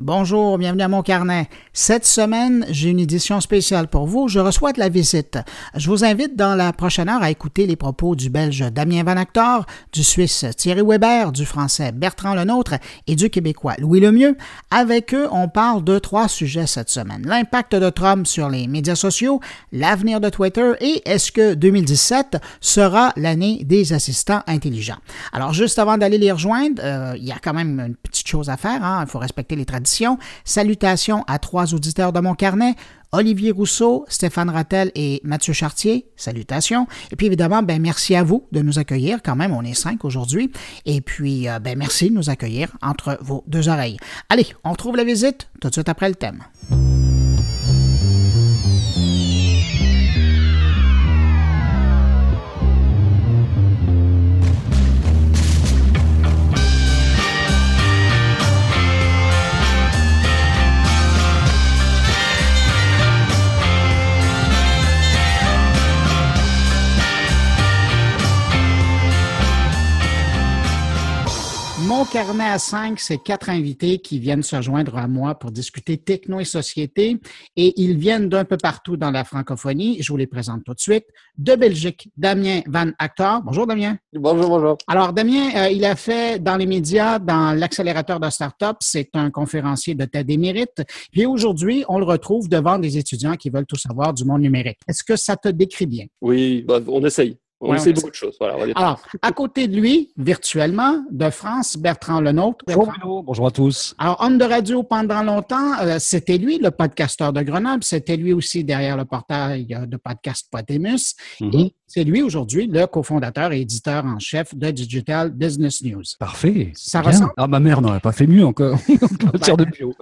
Bonjour, bienvenue à mon carnet. Cette semaine, j'ai une édition spéciale pour vous. Je reçois de la visite. Je vous invite dans la prochaine heure à écouter les propos du Belge Damien Van Actor, du Suisse Thierry Weber, du Français Bertrand Lenôtre et du Québécois Louis Lemieux. Avec eux, on parle de trois sujets cette semaine. L'impact de Trump sur les médias sociaux, l'avenir de Twitter et est-ce que 2017 sera l'année des assistants intelligents. Alors, juste avant d'aller les rejoindre, euh, il y a quand même une petite chose à faire. Hein. Il faut respecter les traditions Salutations à trois auditeurs de mon carnet. Olivier Rousseau, Stéphane Rattel et Mathieu Chartier, salutations. Et puis évidemment, ben merci à vous de nous accueillir. Quand même, on est cinq aujourd'hui. Et puis, euh, ben merci de nous accueillir entre vos deux oreilles. Allez, on retrouve la visite tout de suite après le thème. Mon carnet à cinq, c'est quatre invités qui viennent se joindre à moi pour discuter techno et société et ils viennent d'un peu partout dans la francophonie. Je vous les présente tout de suite. De Belgique, Damien Van Actor. Bonjour Damien. Bonjour, bonjour. Alors Damien, euh, il a fait dans les médias, dans l'accélérateur de start-up, c'est un conférencier de TED émérite. Puis aujourd'hui, on le retrouve devant des étudiants qui veulent tout savoir du monde numérique. Est-ce que ça te décrit bien? Oui, bah, on essaye. On sait beaucoup de choses. Alors, à côté de lui, virtuellement, de France, Bertrand Lenôtre. Bonjour Bonjour à tous. Alors, homme de radio pendant longtemps, euh, c'était lui, le podcasteur de Grenoble. C'était lui aussi derrière le portail de podcast Potémus. Mm-hmm. Et c'est lui aujourd'hui le cofondateur et éditeur en chef de Digital Business News. Parfait. Ça ressemble? Ah, ma mère n'aurait pas fait mieux encore. en de bio.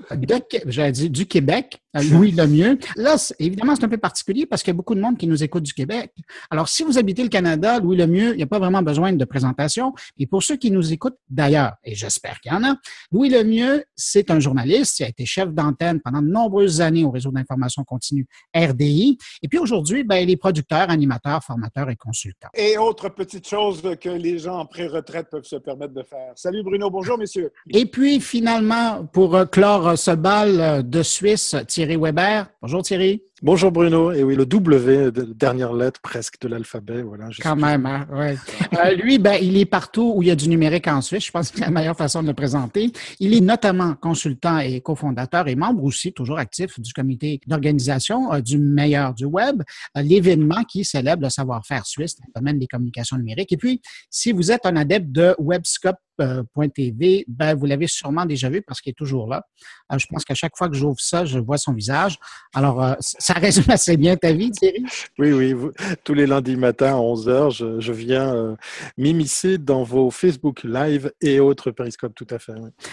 J'allais dire du Québec, euh, Louis Lemieux. Là, évidemment, c'est un peu particulier parce qu'il y a beaucoup de monde qui nous écoute du Québec. Alors, si vous habitez le Canada, Louis Lemieux, il n'y a pas vraiment besoin de présentation. Et pour ceux qui nous écoutent d'ailleurs, et j'espère qu'il y en a, Louis Lemieux, c'est un journaliste. Il a été chef d'antenne pendant de nombreuses années au réseau d'information continue RDI. Et puis aujourd'hui, ben, il est producteur, animateur, formateur et consultant. Et autre petite chose que les gens en pré-retraite peuvent se permettre de faire. Salut Bruno, bonjour messieurs. Et puis finalement, pour clore ce bal de Suisse, Thierry Weber. Bonjour Thierry. Bonjour Bruno, et oui, le W, dernière lettre presque de l'alphabet. Voilà, Quand même, hein? ouais. Euh, lui, ben, il est partout où il y a du numérique en Suisse. Je pense que c'est la meilleure façon de le présenter. Il est notamment consultant et cofondateur et membre aussi, toujours actif, du comité d'organisation euh, du meilleur du web, euh, l'événement qui célèbre le savoir-faire suisse dans le domaine des communications numériques. Et puis, si vous êtes un adepte de Webscope .tv, ben, vous l'avez sûrement déjà vu parce qu'il est toujours là. Euh, je pense qu'à chaque fois que j'ouvre ça, je vois son visage. Alors, euh, ça résume assez bien ta vie, Thierry? Oui, oui. tous les lundis matins à 11 h je, viens euh, m'immiscer dans vos Facebook Live et autres périscopes, tout à fait.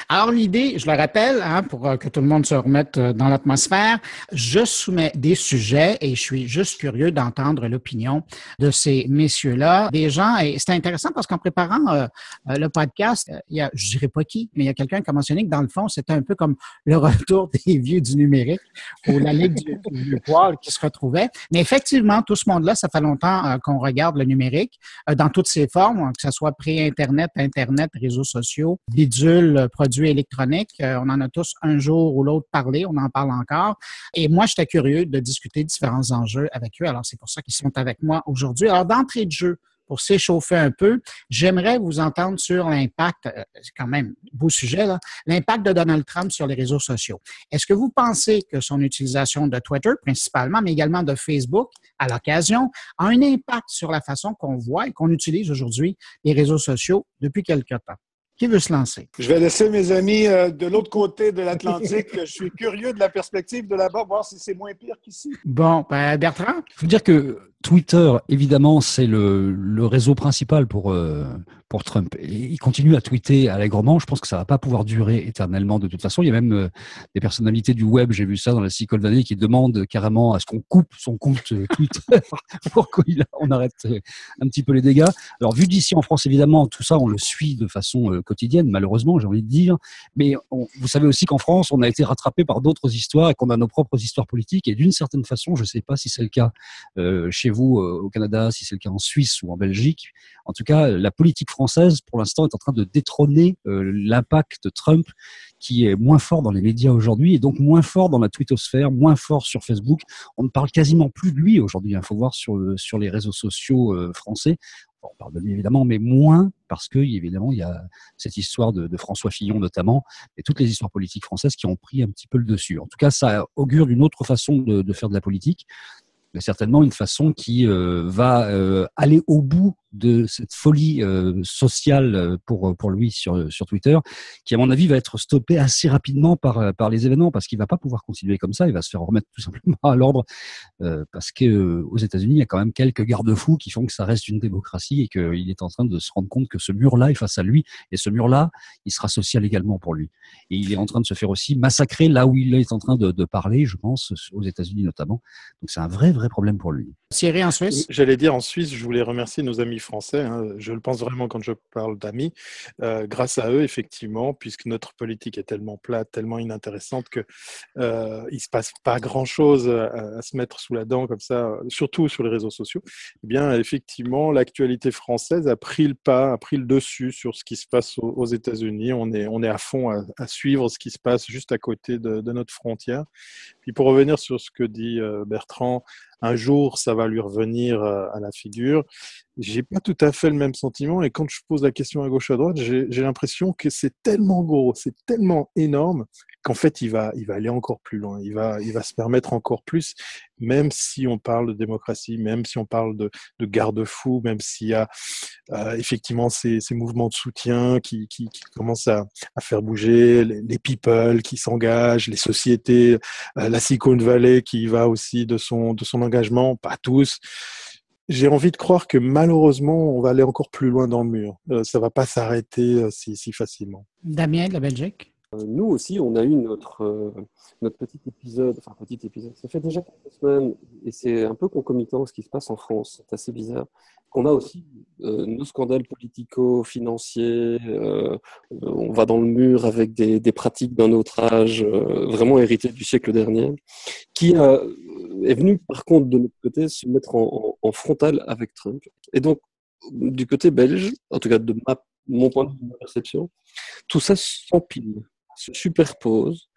Alors, l'idée, je le rappelle, hein, pour que tout le monde se remette dans l'atmosphère, je soumets des sujets et je suis juste curieux d'entendre l'opinion de ces messieurs-là, des gens. Et c'est intéressant parce qu'en préparant le podcast, euh, il y a, je dirais pas qui, mais il y a quelqu'un qui a mentionné que dans le fond, c'était un peu comme le retour des vieux du numérique ou la Ligue du, poil qui se retrouvait. Mais effectivement, tout ce monde-là, ça fait longtemps euh, qu'on regarde le numérique euh, dans toutes ses formes, que ce soit pré-Internet, Internet, réseaux sociaux, bidules, produits électroniques. on en a tous un jour ou l'autre parlé, on en parle encore. Et moi, j'étais curieux de discuter différents enjeux avec eux. Alors, c'est pour ça qu'ils sont avec moi aujourd'hui. Alors, d'entrée de jeu, pour s'échauffer un peu, j'aimerais vous entendre sur l'impact, euh, c'est quand même beau sujet, l'impact de Donald Trump sur les réseaux sociaux. Est-ce que vous pensez que son utilisation de Twitter, principalement, mais également de Facebook, à l'occasion, a un impact sur la façon qu'on voit et qu'on utilise aujourd'hui les réseaux sociaux depuis quelque temps? Qui veut se lancer? Je vais laisser mes amis euh, de l'autre côté de l'Atlantique. Je suis curieux de la perspective de là-bas, voir si c'est moins pire qu'ici. Bon, ben Bertrand? Il faut dire que Twitter, évidemment, c'est le, le, réseau principal pour, euh, pour Trump. Il continue à tweeter allègrement. Je pense que ça va pas pouvoir durer éternellement de toute façon. Il y a même euh, des personnalités du web, j'ai vu ça dans la Silicon Valley, qui demandent carrément à ce qu'on coupe son compte euh, Twitter pour qu'on arrête un petit peu les dégâts. Alors, vu d'ici en France, évidemment, tout ça, on le suit de façon quotidienne, malheureusement, j'ai envie de dire. Mais vous savez aussi qu'en France, on a été rattrapé par d'autres histoires et qu'on a nos propres histoires politiques. Et d'une certaine façon, je ne sais pas si c'est le cas chez vous euh, au Canada, si c'est le cas en Suisse ou en Belgique. En tout cas, la politique française pour l'instant, est en train de détrôner l'impact de Trump, qui est moins fort dans les médias aujourd'hui et donc moins fort dans la twittosphère, moins fort sur Facebook. On ne parle quasiment plus de lui aujourd'hui. Il faut voir sur, sur les réseaux sociaux français on parle de lui évidemment, mais moins parce que il y a cette histoire de, François Fillon notamment et toutes les histoires politiques françaises qui ont pris un petit peu le dessus. En tout cas, ça augure d'une autre façon de, faire de la politique, mais certainement une façon qui euh, va euh, aller au bout de cette folie euh, sociale euh, pour pour lui sur sur Twitter, qui à mon avis va être stoppé assez rapidement par euh, par les événements parce qu'il va pas pouvoir continuer comme ça. Il va se faire remettre tout simplement à l'ordre parce que aux États-Unis il y a quand même quelques garde-fous qui font que ça reste une démocratie et qu'il est en train de se rendre compte que ce mur-là est face à lui et ce mur-là il sera social également pour lui. Et il est en train de se faire aussi massacrer là où il est en train de, de parler, je pense aux États-Unis notamment. Donc c'est un vrai vrai problème pour lui. Thierry en Suisse? J'allais dire en Suisse, je voulais remercier nos amis français. Hein, je le pense vraiment quand je parle d'amis. Euh, grâce à eux, effectivement, puisque notre politique est tellement plate, tellement inintéressante que euh, il se passe pas grand-chose à, se mettre sous la dent comme ça, surtout sur les réseaux sociaux. Eh bien, effectivement, l'actualité française a pris le pas, a pris le dessus sur ce qui se passe aux, États-Unis. On est, on est à fond à, suivre ce qui se passe juste à côté de, notre frontière. Puis pour revenir sur ce que dit euh, Bertrand, un jour ça va lui revenir euh, à la figure. J'ai pas tout à fait le même sentiment et quand je pose la question à gauche à droite, j'ai l'impression que c'est tellement gros, c'est tellement énorme qu'en fait il va, il va aller encore plus loin, il va, il va se permettre encore plus, même si on parle de démocratie, même si on parle de, de garde-fous, même s'il y a euh, effectivement ces, mouvements de soutien qui, commencent à, faire bouger, les, people qui s'engagent, les sociétés, euh, la Silicon Valley qui va aussi de son, de son engagement, pas tous j'ai envie de croire que malheureusement, on va aller encore plus loin dans le mur. Euh, ça va pas s'arrêter si, si, facilement. Damien de la Belgique? Nous aussi, on a eu notre, notre petit épisode, enfin petit épisode, ça fait déjà quelques semaines, et c'est un peu concomitant ce qui se passe en France, c'est assez bizarre, qu'on a aussi nos scandales politico-financiers, on va dans le mur avec des, pratiques d'un autre âge, vraiment héritées du siècle dernier, qui est venu par contre de notre côté se mettre en, en, frontal avec Trump. Et donc, du côté belge, en tout cas de mon point de vue, ma perception, tout ça s'empile, se superpose.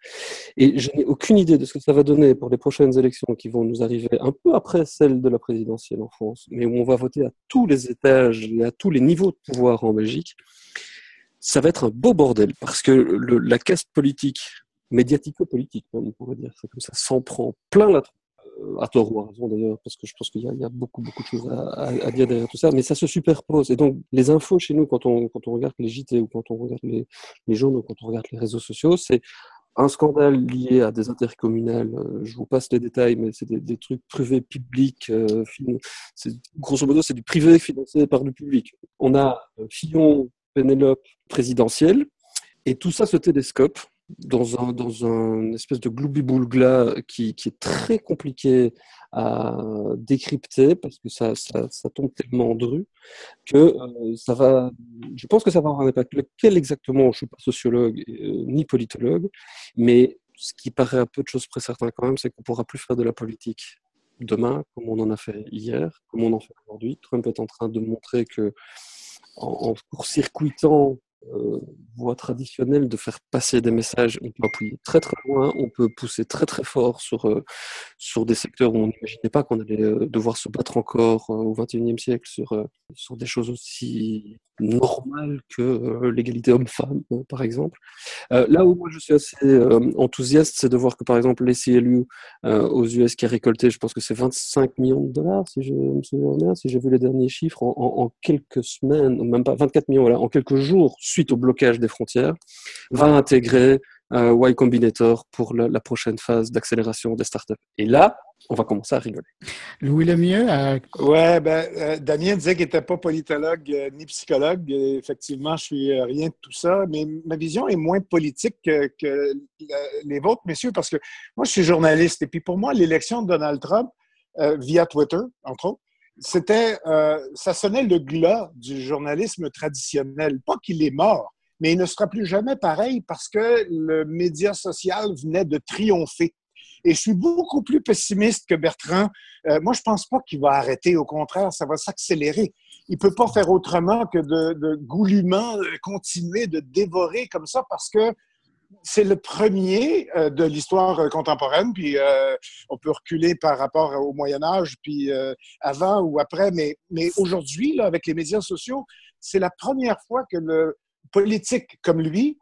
Et je n'ai aucune idée de ce que ça va donner pour les prochaines élections qui vont nous arriver un peu après celles de la présidentielle en France, mais où on va voter à tous les étages et à tous les niveaux de pouvoir en Belgique. Ça va être un beau bordel parce que la caste politique médiatico-politique, on pourrait dire, ça comme ça, s'en prend plein la à tort ou à raison d'ailleurs, parce que je pense qu'il y, a beaucoup, beaucoup de choses à, dire derrière tout ça, mais ça se superpose. Et donc, les infos chez nous, quand on, quand on regarde les JT ou quand on regarde les, les journaux, quand on regarde les réseaux sociaux, c'est un scandale lié à des intercommunales. Euh, je vous passe les détails, mais c'est des, trucs privés, publics. Euh, grosso modo, c'est du privé financé par le public. On a Fillon, Pénélope, présidentielle, et tout ça se télescope dans un, dans un espèce de gloubi-boulgla qui, qui, est très compliqué à décrypter parce que ça, ça, tombe tellement en dru que euh, ça va, je pense que ça va avoir un impact. Lequel exactement, je suis pas sociologue euh, ni politologue, mais ce qui paraît un peu de choses près certain quand même, c'est qu'on pourra plus faire de la politique demain comme on en a fait hier, comme on en fait aujourd'hui. Trump est en train de montrer que en court-circuitant euh, voie traditionnelle de faire passer des messages, on peut appuyer très très loin, on peut pousser très très fort sur, euh, sur des secteurs où on n'imaginait pas qu'on allait euh, devoir se battre encore au XXIe siècle sur, sur des choses aussi normales que l'égalité homme-femme, par exemple. là où moi je suis assez enthousiaste, c'est de voir que par exemple les CLU aux US qui a récolté, je pense que c'est 25 millions de dollars, si je me souviens bien, si j'ai vu les derniers chiffres, en, en quelques semaines, même pas 24 millions, voilà, en quelques jours suite au blocage des frontières, va intégrer euh, Y Combinator pour la, prochaine phase d'accélération des startups. Et là, on va commencer à rigoler. Louis Lemieux. Euh... Ouais, ben, euh, Damien disait qu'il n'était pas politologue euh, ni psychologue. effectivement, je suis rien de tout ça, mais ma vision est moins politique que, que, les vôtres, messieurs, parce que moi, je suis journaliste. Et puis pour moi, l'élection de Donald Trump, via Twitter, entre autres, c'était, euh, ça sonnait le glas du journalisme traditionnel. Pas qu'il est mort, mais il ne sera plus jamais pareil parce que le média social venait de triompher. Et je suis beaucoup plus pessimiste que Bertrand. Euh, moi, je pense pas qu'il va arrêter. Au contraire, ça va s'accélérer. il peut pas faire autrement que de, de goulûment continuer de dévorer comme ça parce que c'est le premier euh, de l'histoire euh, contemporaine, puis euh, on peut reculer par rapport au Moyen Âge, puis avant ou après, mais, mais aujourd'hui, avec les médias sociaux, c'est la première fois que le politique comme lui,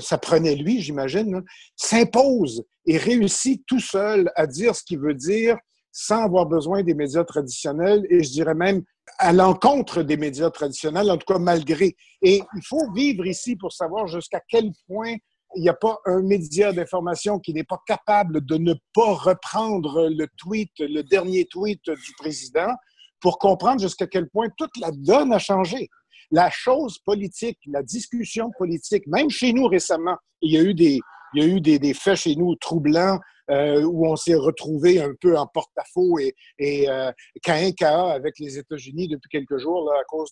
ça prenait lui, j'imagine, s'impose et réussit tout seul à dire ce qu'il veut dire sans avoir besoin des médias traditionnels et je dirais même à l'encontre des médias traditionnels, en tout cas malgré. Et il faut vivre ici pour savoir jusqu'à quel point il n'y a pas un média d'information qui n'est pas capable de ne pas reprendre le tweet, le dernier tweet du président, pour comprendre jusqu'à quel point toute la donne a changé. La chose politique, la discussion politique, même chez nous récemment, il y a eu des, il y a eu des, faits chez nous troublants euh, où on s'est retrouvé un peu en porte-à-faux et, et euh, avec les États-Unis depuis quelques jours à cause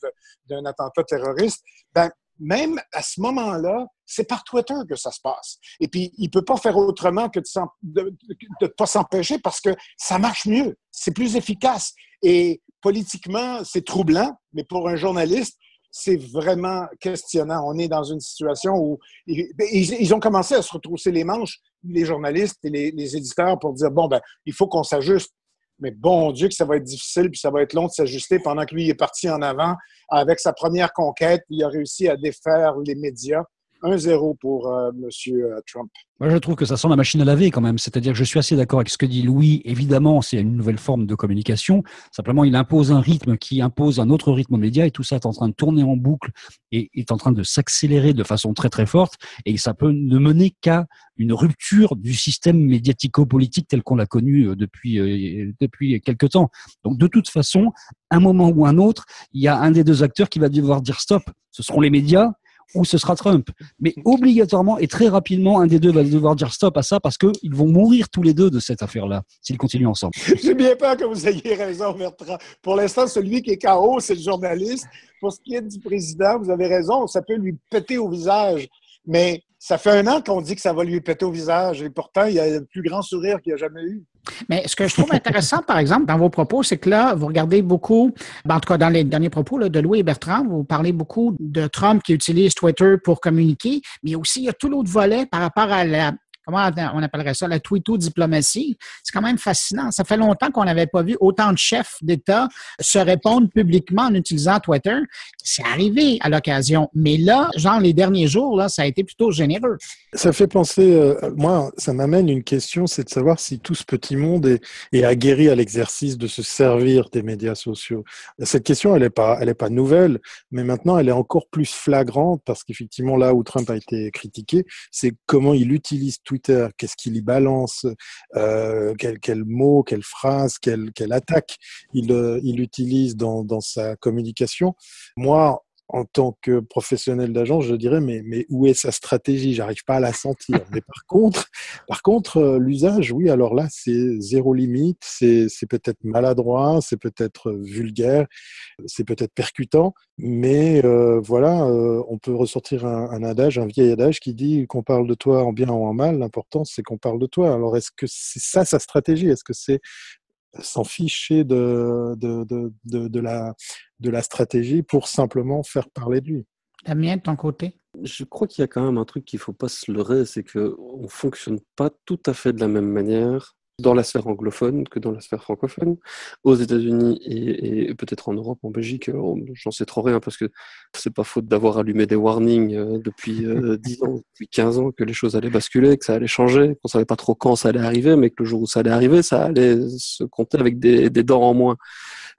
d'un attentat terroriste. Ben, même à ce moment-là, c'est par Twitter que ça se passe. Et puis, il peut pas faire autrement que de ne pas s'empêcher parce que ça marche mieux, c'est plus efficace. Et politiquement, c'est troublant, mais pour un journaliste, c'est vraiment questionnant. On est dans une situation où ils, ont commencé à se retrousser les manches, les journalistes et les, les éditeurs, pour dire, bon, ben, il faut qu'on s'ajuste. Mais bon Dieu que ça va être difficile, puis ça va être long de s'ajuster pendant que lui est parti en avant. Avec sa première conquête, il a réussi à défaire les médias. 1-0 pour euh, M. Euh, Trump. Moi, je trouve que ça sent la machine à laver quand même. C'est-à-dire que je suis assez d'accord avec ce que dit Louis. Évidemment, c'est une nouvelle forme de communication. Simplement, il impose un rythme qui impose un autre rythme aux médias et tout ça est en train de tourner en boucle et est en train de s'accélérer de façon très très forte. Et ça peut ne mener qu'à une rupture du système médiatico-politique tel qu'on l'a connu euh, depuis euh, depuis quelque temps. Donc, de toute façon, un moment ou un autre, il y a un des deux acteurs qui va devoir dire stop. Ce seront les médias ou ce sera Trump. Mais obligatoirement et très rapidement, un des deux va devoir dire stop à ça parce qu'ils vont mourir tous les deux de cette affaire-là s'ils continuent ensemble. J'ai bien peur que vous ayez raison, Bertrand. Pour l'instant, celui qui est KO, c'est le journaliste. Pour ce qui est du président, vous avez raison, ça peut lui péter au visage. Mais ça fait un an qu'on dit que ça va lui péter au visage et pourtant, il y a le plus grand sourire qu'il a jamais eu. Mais ce que je trouve intéressant, par exemple, dans vos propos, c'est que là, vous regardez beaucoup, ben, en tout cas dans les derniers propos de Louis et Bertrand, vous parlez beaucoup de Trump qui utilise Twitter pour communiquer, mais aussi il y a tout l'autre volet par rapport à la, comment on appellerait ça, la tweeto-diplomatie. C'est quand même fascinant. Ça fait longtemps qu'on n'avait pas vu autant de chefs d'État se répondre publiquement en utilisant Twitter. C'est arrivé à l'occasion. Mais là, genre les derniers jours, là, ça a été plutôt généreux. Ça fait penser, euh, moi, ça m'amène une question, c'est de savoir si tout ce petit monde est, aguerri à l'exercice de se servir des médias sociaux. Cette question, elle n'est pas, pas nouvelle, mais maintenant, elle est encore plus flagrante parce qu'effectivement, là où Trump a été critiqué, c'est comment il utilise Twitter qu'est-ce qu'il y balance, euh, quel mots, quelles phrases, quelle, quelle attaque il, euh, il utilise dans, dans sa communication. Moi, en tant que professionnel d'agence, je dirais, mais, mais où est sa stratégie? J'arrive pas à la sentir. Mais par contre, par contre, euh, l'usage, oui, alors là, c'est zéro limite, c'est peut-être maladroit, c'est peut-être vulgaire, c'est peut-être percutant, mais euh, voilà, euh, on peut ressortir un, un, adage, un vieil adage qui dit qu'on parle de toi en bien ou en mal, l'important c'est qu'on parle de toi. Alors est-ce que c'est ça sa stratégie? Est-ce que c'est s'en ficher de, de, de, de, la, de la stratégie pour simplement faire parler de lui. Damien, de ton côté? Je crois qu'il y a quand même un truc qu'il ne faut pas se leurrer, c'est qu'on ne fonctionne pas tout à fait de la même manière dans la sphère anglophone que dans la sphère francophone. Aux États-Unis et, et peut-être en Europe, en Belgique, euh, j'en sais trop rien parce que c'est pas faute d'avoir allumé des warnings euh, depuis 10 euh, ans, depuis 15 ans que les choses allaient basculer, que ça allait changer, qu'on savait pas trop quand ça allait arriver, mais que le jour où ça allait arriver, ça allait se compter avec des, des dents en moins.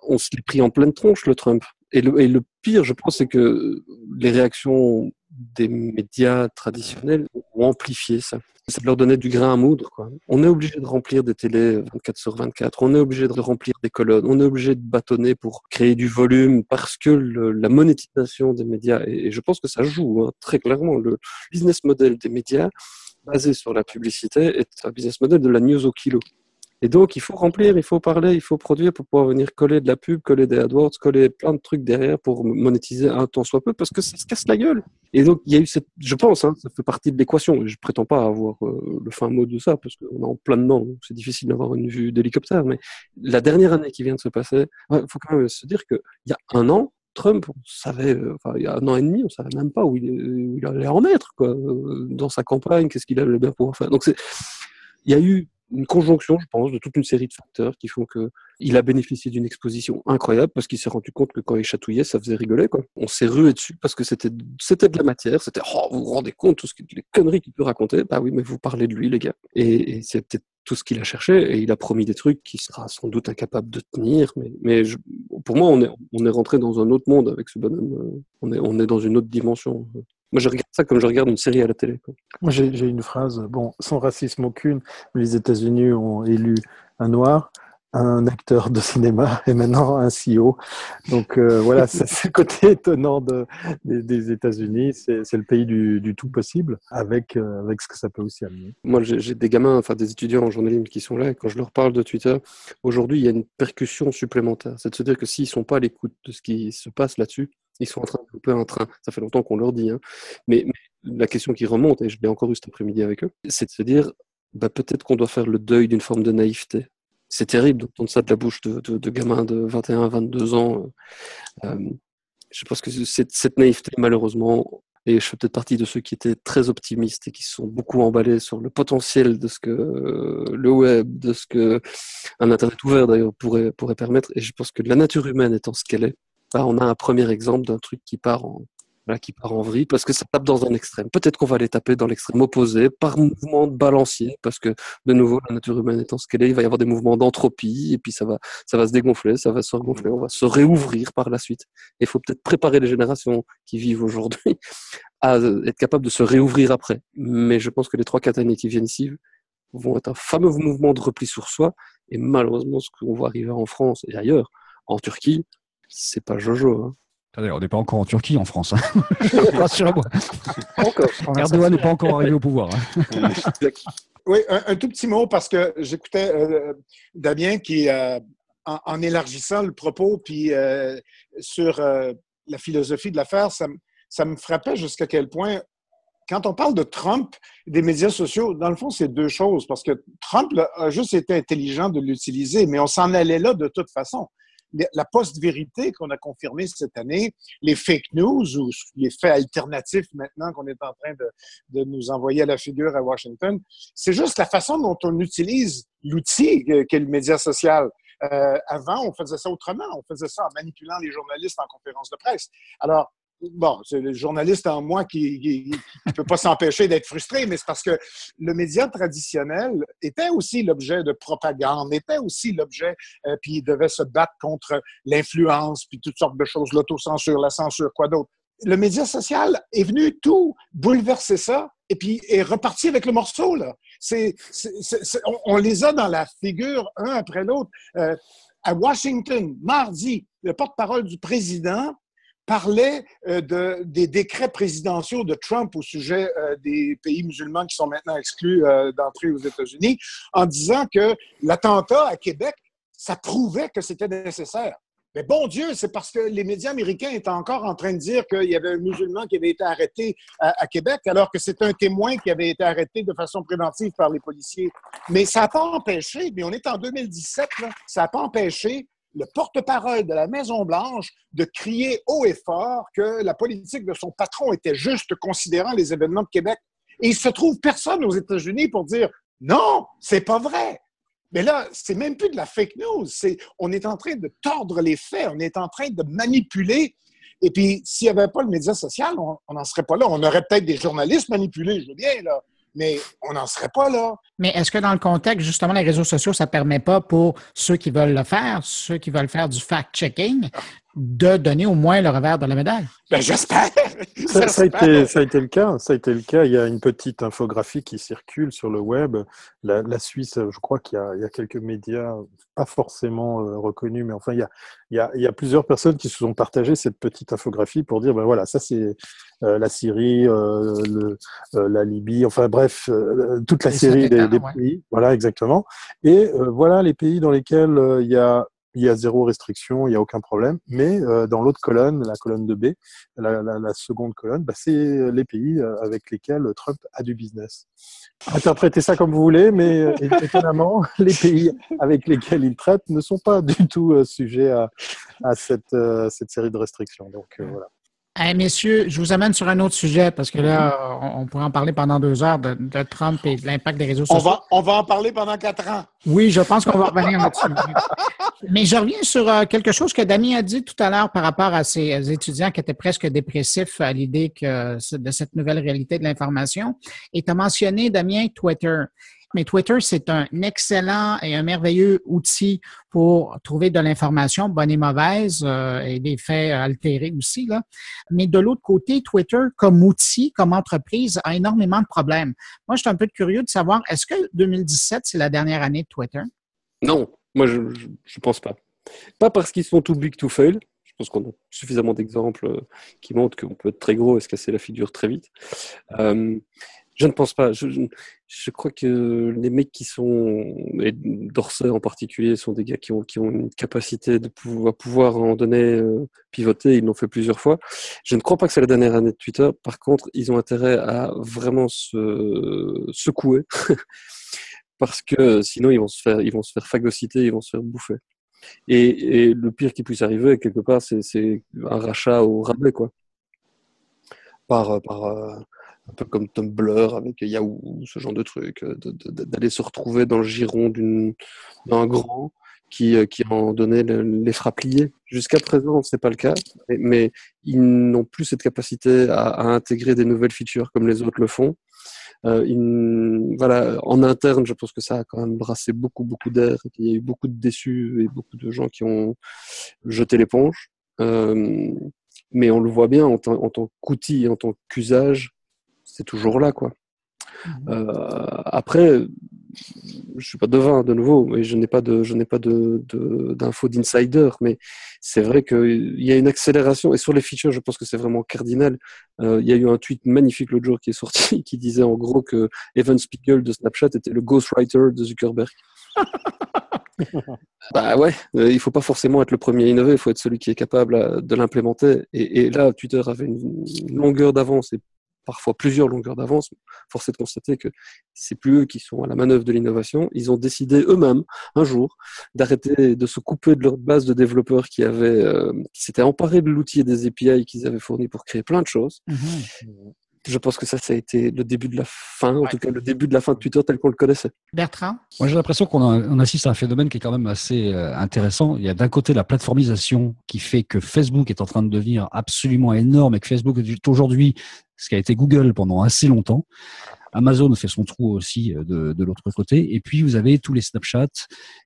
On se l'est pris en pleine tronche, le Trump. Et le, et le pire, je pense, c'est que les réactions des médias traditionnels ont amplifié ça ça leur donnait du grain à moudre. On est obligé de remplir des télés 24 sur 24, on est obligé de remplir des colonnes, on est obligé de bâtonner pour créer du volume parce que la monétisation des médias, et, je pense que ça joue hein, très clairement, le business model des médias basé sur la publicité est un business model de la news au kilo. Et donc, il faut remplir, il faut parler, il faut produire pour pouvoir venir coller de la pub, coller des AdWords, coller plein de trucs derrière pour monétiser un temps soit peu parce que ça se casse la gueule. Et donc, il y a eu cette, je pense, hein, ça fait partie de l'équation. Je prétends pas avoir euh, le fin mot de ça parce qu'on est en plein dedans. C'est difficile d'avoir une vue d'hélicoptère. Mais la dernière année qui vient de se passer, il faut quand même se dire qu'il y a un an, Trump, on savait, euh, enfin, il y a un an et demi, on savait même pas où il, où il allait en être, quoi, euh, dans sa campagne, qu'est-ce qu'il allait bien pouvoir faire. Donc, il y a eu une conjonction, je pense, de toute une série de facteurs qui font que il a bénéficié d'une exposition incroyable parce qu'il s'est rendu compte que quand il chatouillait, ça faisait rigoler. Quoi. On s'est rué dessus parce que c'était c'était de la matière. C'était oh, vous vous rendez compte tout ce les conneries qu'il peut raconter? Bah oui, mais vous parlez de lui, les gars. Et, c'est peut-être tout ce qu'il a cherché et il a promis des trucs qu'il sera sans doute incapable de tenir. Mais, mais je, pour moi, on est on est rentré dans un autre monde avec ce bonhomme. On est on est dans une autre dimension. Moi, je regarde ça comme je regarde une série à la télé. Moi, j'ai une phrase, bon, sans racisme aucune, les États-Unis ont élu un noir, un acteur de cinéma et maintenant un CEO. Donc euh, voilà, c'est le côté étonnant de, des, des États-Unis. C'est le pays du, du, tout possible avec, euh, avec ce que ça peut aussi amener. Moi, j'ai des gamins, enfin des étudiants en journalisme qui sont là. Et quand je leur parle de Twitter, aujourd'hui, il y a une percussion supplémentaire. C'est de se dire que s'ils sont pas à l'écoute de ce qui se passe là-dessus, ils sont en train de couper un train. Ça fait longtemps qu'on leur dit. Hein. Mais, la question qui remonte, et je l'ai encore eu cet après-midi avec eux, c'est de se dire, bah, peut-être qu'on doit faire le deuil d'une forme de naïveté. C'est terrible d'entendre ça de la bouche de, gamins de 21, 22 ans. Euh, je pense que cette, naïveté, malheureusement, et je fais peut-être partie de ceux qui étaient très optimistes et qui sont beaucoup emballés sur le potentiel de ce que euh, le web, de ce que un internet ouvert d'ailleurs pourrait permettre. Et je pense que la nature humaine étant ce qu'elle est, bah, on a un premier exemple d'un truc qui part en voilà, qui part en vrille parce que ça tape dans un extrême. Peut-être qu'on va les taper dans l'extrême opposé par mouvement de balancier parce que de nouveau la nature humaine étant ce qu'elle est, il va y avoir des mouvements d'entropie et puis ça va ça va se dégonfler, ça va se regonfler, on va se réouvrir par la suite. Il faut peut-être préparer les générations qui vivent aujourd'hui à être capables de se réouvrir après. Mais je pense que les trois quatre années qui viennent ici vont être un fameux mouvement de repli sur soi et malheureusement ce qu'on voit arriver en France et ailleurs, en Turquie, c'est pas Jojo. Hein. Attendez, on n'est pas encore en Turquie, en France. Hein. Rassure-moi. Erdogan n'est pas encore arrivé au pouvoir. Hein. oui, un, un, tout petit mot parce que j'écoutais euh, Damien qui, euh, en, en, élargissant le propos, puis euh, sur la philosophie de l'affaire, ça, ça me frappait jusqu'à quel point quand on parle de Trump, des médias sociaux, dans le fond, c'est deux choses, parce que Trump là, a juste été intelligent de l'utiliser, mais on s'en allait là de toute façon la post-vérité qu'on a confirmée cette année, les fake news ou les faits alternatifs maintenant qu'on est en train de, de, nous envoyer à la figure à Washington, c'est juste la façon dont on utilise l'outil qu'est le média social. Euh, avant, on faisait ça autrement. On faisait ça en manipulant les journalistes en conférence de presse. Alors, bon, c'est le journaliste en moi qui ne peut pas s'empêcher d'être frustré, mais c'est parce que le média traditionnel était aussi l'objet de propagande, était aussi l'objet, euh, puis il devait se battre contre l'influence, puis toutes sortes de choses, l'autocensure, la censure, quoi d'autre. Le média social est venu tout bouleverser ça et puis est reparti avec le morceau. Là. C'est, on, les a dans la figure un après l'autre. Euh, à Washington, mardi, le porte-parole du président parlait euh, de, des décrets présidentiaux de Trump au sujet euh, des pays musulmans qui sont maintenant exclus euh, d'entrée aux États-Unis, en disant que l'attentat à Québec, ça prouvait que c'était nécessaire. Mais bon Dieu, c'est parce que les médias américains étaient encore en train de dire qu'il y avait un musulman qui avait été arrêté à, à Québec, alors que c'est un témoin qui avait été arrêté de façon préventive par les policiers. Mais ça n'a pas empêché, mais on est en 2017, là, ça n'a pas empêché le porte-parole de la Maison-Blanche de crier haut et fort que la politique de son patron était juste considérant les événements de Québec. Et il se trouve personne aux États-Unis pour dire non, c'est pas vrai. Mais là, c'est même plus de la fake news. On est en train de tordre les faits, on est en train de manipuler. Et puis, s'il n'y avait pas le média social, on n'en serait pas là. On aurait peut-être des journalistes manipulés, je veux bien, là mais on n'en serait pas là. Mais est-ce que dans le contexte, justement, les réseaux sociaux, ça ne permet pas pour ceux qui veulent le faire, ceux qui veulent faire du fact-checking, de donner au moins le revers de la médaille? Ben, j'espère! Ça, ça, a été, ça a été le cas. Ça a été le cas. Il y a une petite infographie qui circule sur le web. La, la Suisse, je crois qu'il y, y, a quelques médias, pas forcément euh, reconnus, mais enfin, il y, a, il, y a, il y a plusieurs personnes qui se sont partagées cette petite infographie pour dire, ben voilà, ça c'est la Syrie, euh, le, euh, la Libye, enfin bref, euh, toute la série des, des, pays. Ouais. Voilà, exactement. Et voilà les pays dans lesquels il y a il y a zéro restriction, il n'y a aucun problème. Mais dans l'autre colonne, la colonne de B, la, la, seconde colonne, bah, c'est les pays avec lesquels Trump a du business. Interprétez ça comme vous voulez, mais étonnamment, les pays avec lesquels il traite ne sont pas du tout sujets à, à cette, cette série de restrictions. Donc voilà messieurs, je vous amène sur un autre sujet parce que là, on, pourrait en parler pendant deux heures de, Trump et de l'impact des réseaux sociaux. On va, on va en parler pendant quatre ans. Oui, je pense qu'on va revenir là-dessus. Mais je reviens sur euh, quelque chose que Damien a dit tout à l'heure par rapport à ces étudiants qui étaient presque dépressifs à l'idée que de cette nouvelle réalité de l'information. Et tu as mentionné, Damien, Twitter. Mais Twitter, c'est un excellent et un merveilleux outil pour trouver de l'information, bonne et mauvaise, euh, et des faits altérés aussi. Là. Mais de l'autre côté, Twitter, comme outil, comme entreprise, a énormément de problèmes. Moi, je suis un peu curieux de savoir, est-ce que 2017, c'est la dernière année de Twitter? Non, moi, je ne pense pas. Pas parce qu'ils sont too big to fail, je pense qu'on a suffisamment d'exemples euh, qui montrent qu'on peut être très gros et se casser la figure très vite. Euh, je ne pense pas. Je, je, crois que les mecs qui sont, et Dorsey en particulier, sont des gars qui ont, qui ont une capacité de pouvoir, en donner, euh, pivoter. Ils l'ont fait plusieurs fois. Je ne crois pas que c'est la dernière année de Twitter. Par contre, ils ont intérêt à vraiment se secouer. parce que sinon ils vont se faire, ils vont se faire phagocyter, ils vont se faire bouffer. Et, et le pire qui puisse arriver, quelque part, c'est un rachat au rabais, quoi. Par, par, euh, un peu comme Tumblr avec Yahoo, ce genre de truc, euh, d'aller se retrouver dans le giron d'un grand qui, euh, qui en donnait les frappes liées. Jusqu'à présent, ce n'est pas le cas, mais, ils n'ont plus cette capacité à, intégrer des nouvelles features comme les autres le font. Euh, voilà, en interne, je pense que ça a quand même brassé beaucoup, beaucoup d'air, qu'il y a eu beaucoup de déçus et beaucoup de gens qui ont jeté l'éponge. Euh, mais on le voit bien en, en tant qu'outil, en tant qu'usage, c'est toujours là, quoi. Mmh. Euh, après, je suis pas devin de nouveau, mais je n'ai pas de, je n'ai pas de, d'infos d'insider, mais c'est vrai qu'il y a une accélération et sur les features, je pense que c'est vraiment cardinal. Euh, il y a eu un tweet magnifique l'autre jour qui est sorti, qui disait en gros que Evan Spiegel de Snapchat était le ghostwriter de Zuckerberg. bah ouais, euh, il faut pas forcément être le premier à innover, il faut être celui qui est capable de l'implémenter. Et, et là, Twitter avait une longueur d'avance et parfois plusieurs longueurs d'avance. Force est de constater que c'est plus eux qui sont à la manœuvre de l'innovation. Ils ont décidé eux-mêmes, un jour, d'arrêter de se couper de leur base de développeurs qui avaient, euh, qui s'étaient emparés de l'outil et des API qu'ils avaient fournis pour créer plein de choses. Mhm. Je pense que ça, ça a été le début de la fin, en tout cas le début de la fin de Twitter tel qu'on le connaissait. Bertrand? Moi, j'ai l'impression qu'on assiste à un phénomène qui est quand même assez euh, intéressant. Il y a d'un côté la plateformisation qui fait que Facebook est en train de devenir absolument énorme et que Facebook est aujourd'hui ce qui a été Google pendant assez longtemps. Amazon fait son trou aussi euh, de, l'autre côté. Et puis, vous avez tous les Snapchat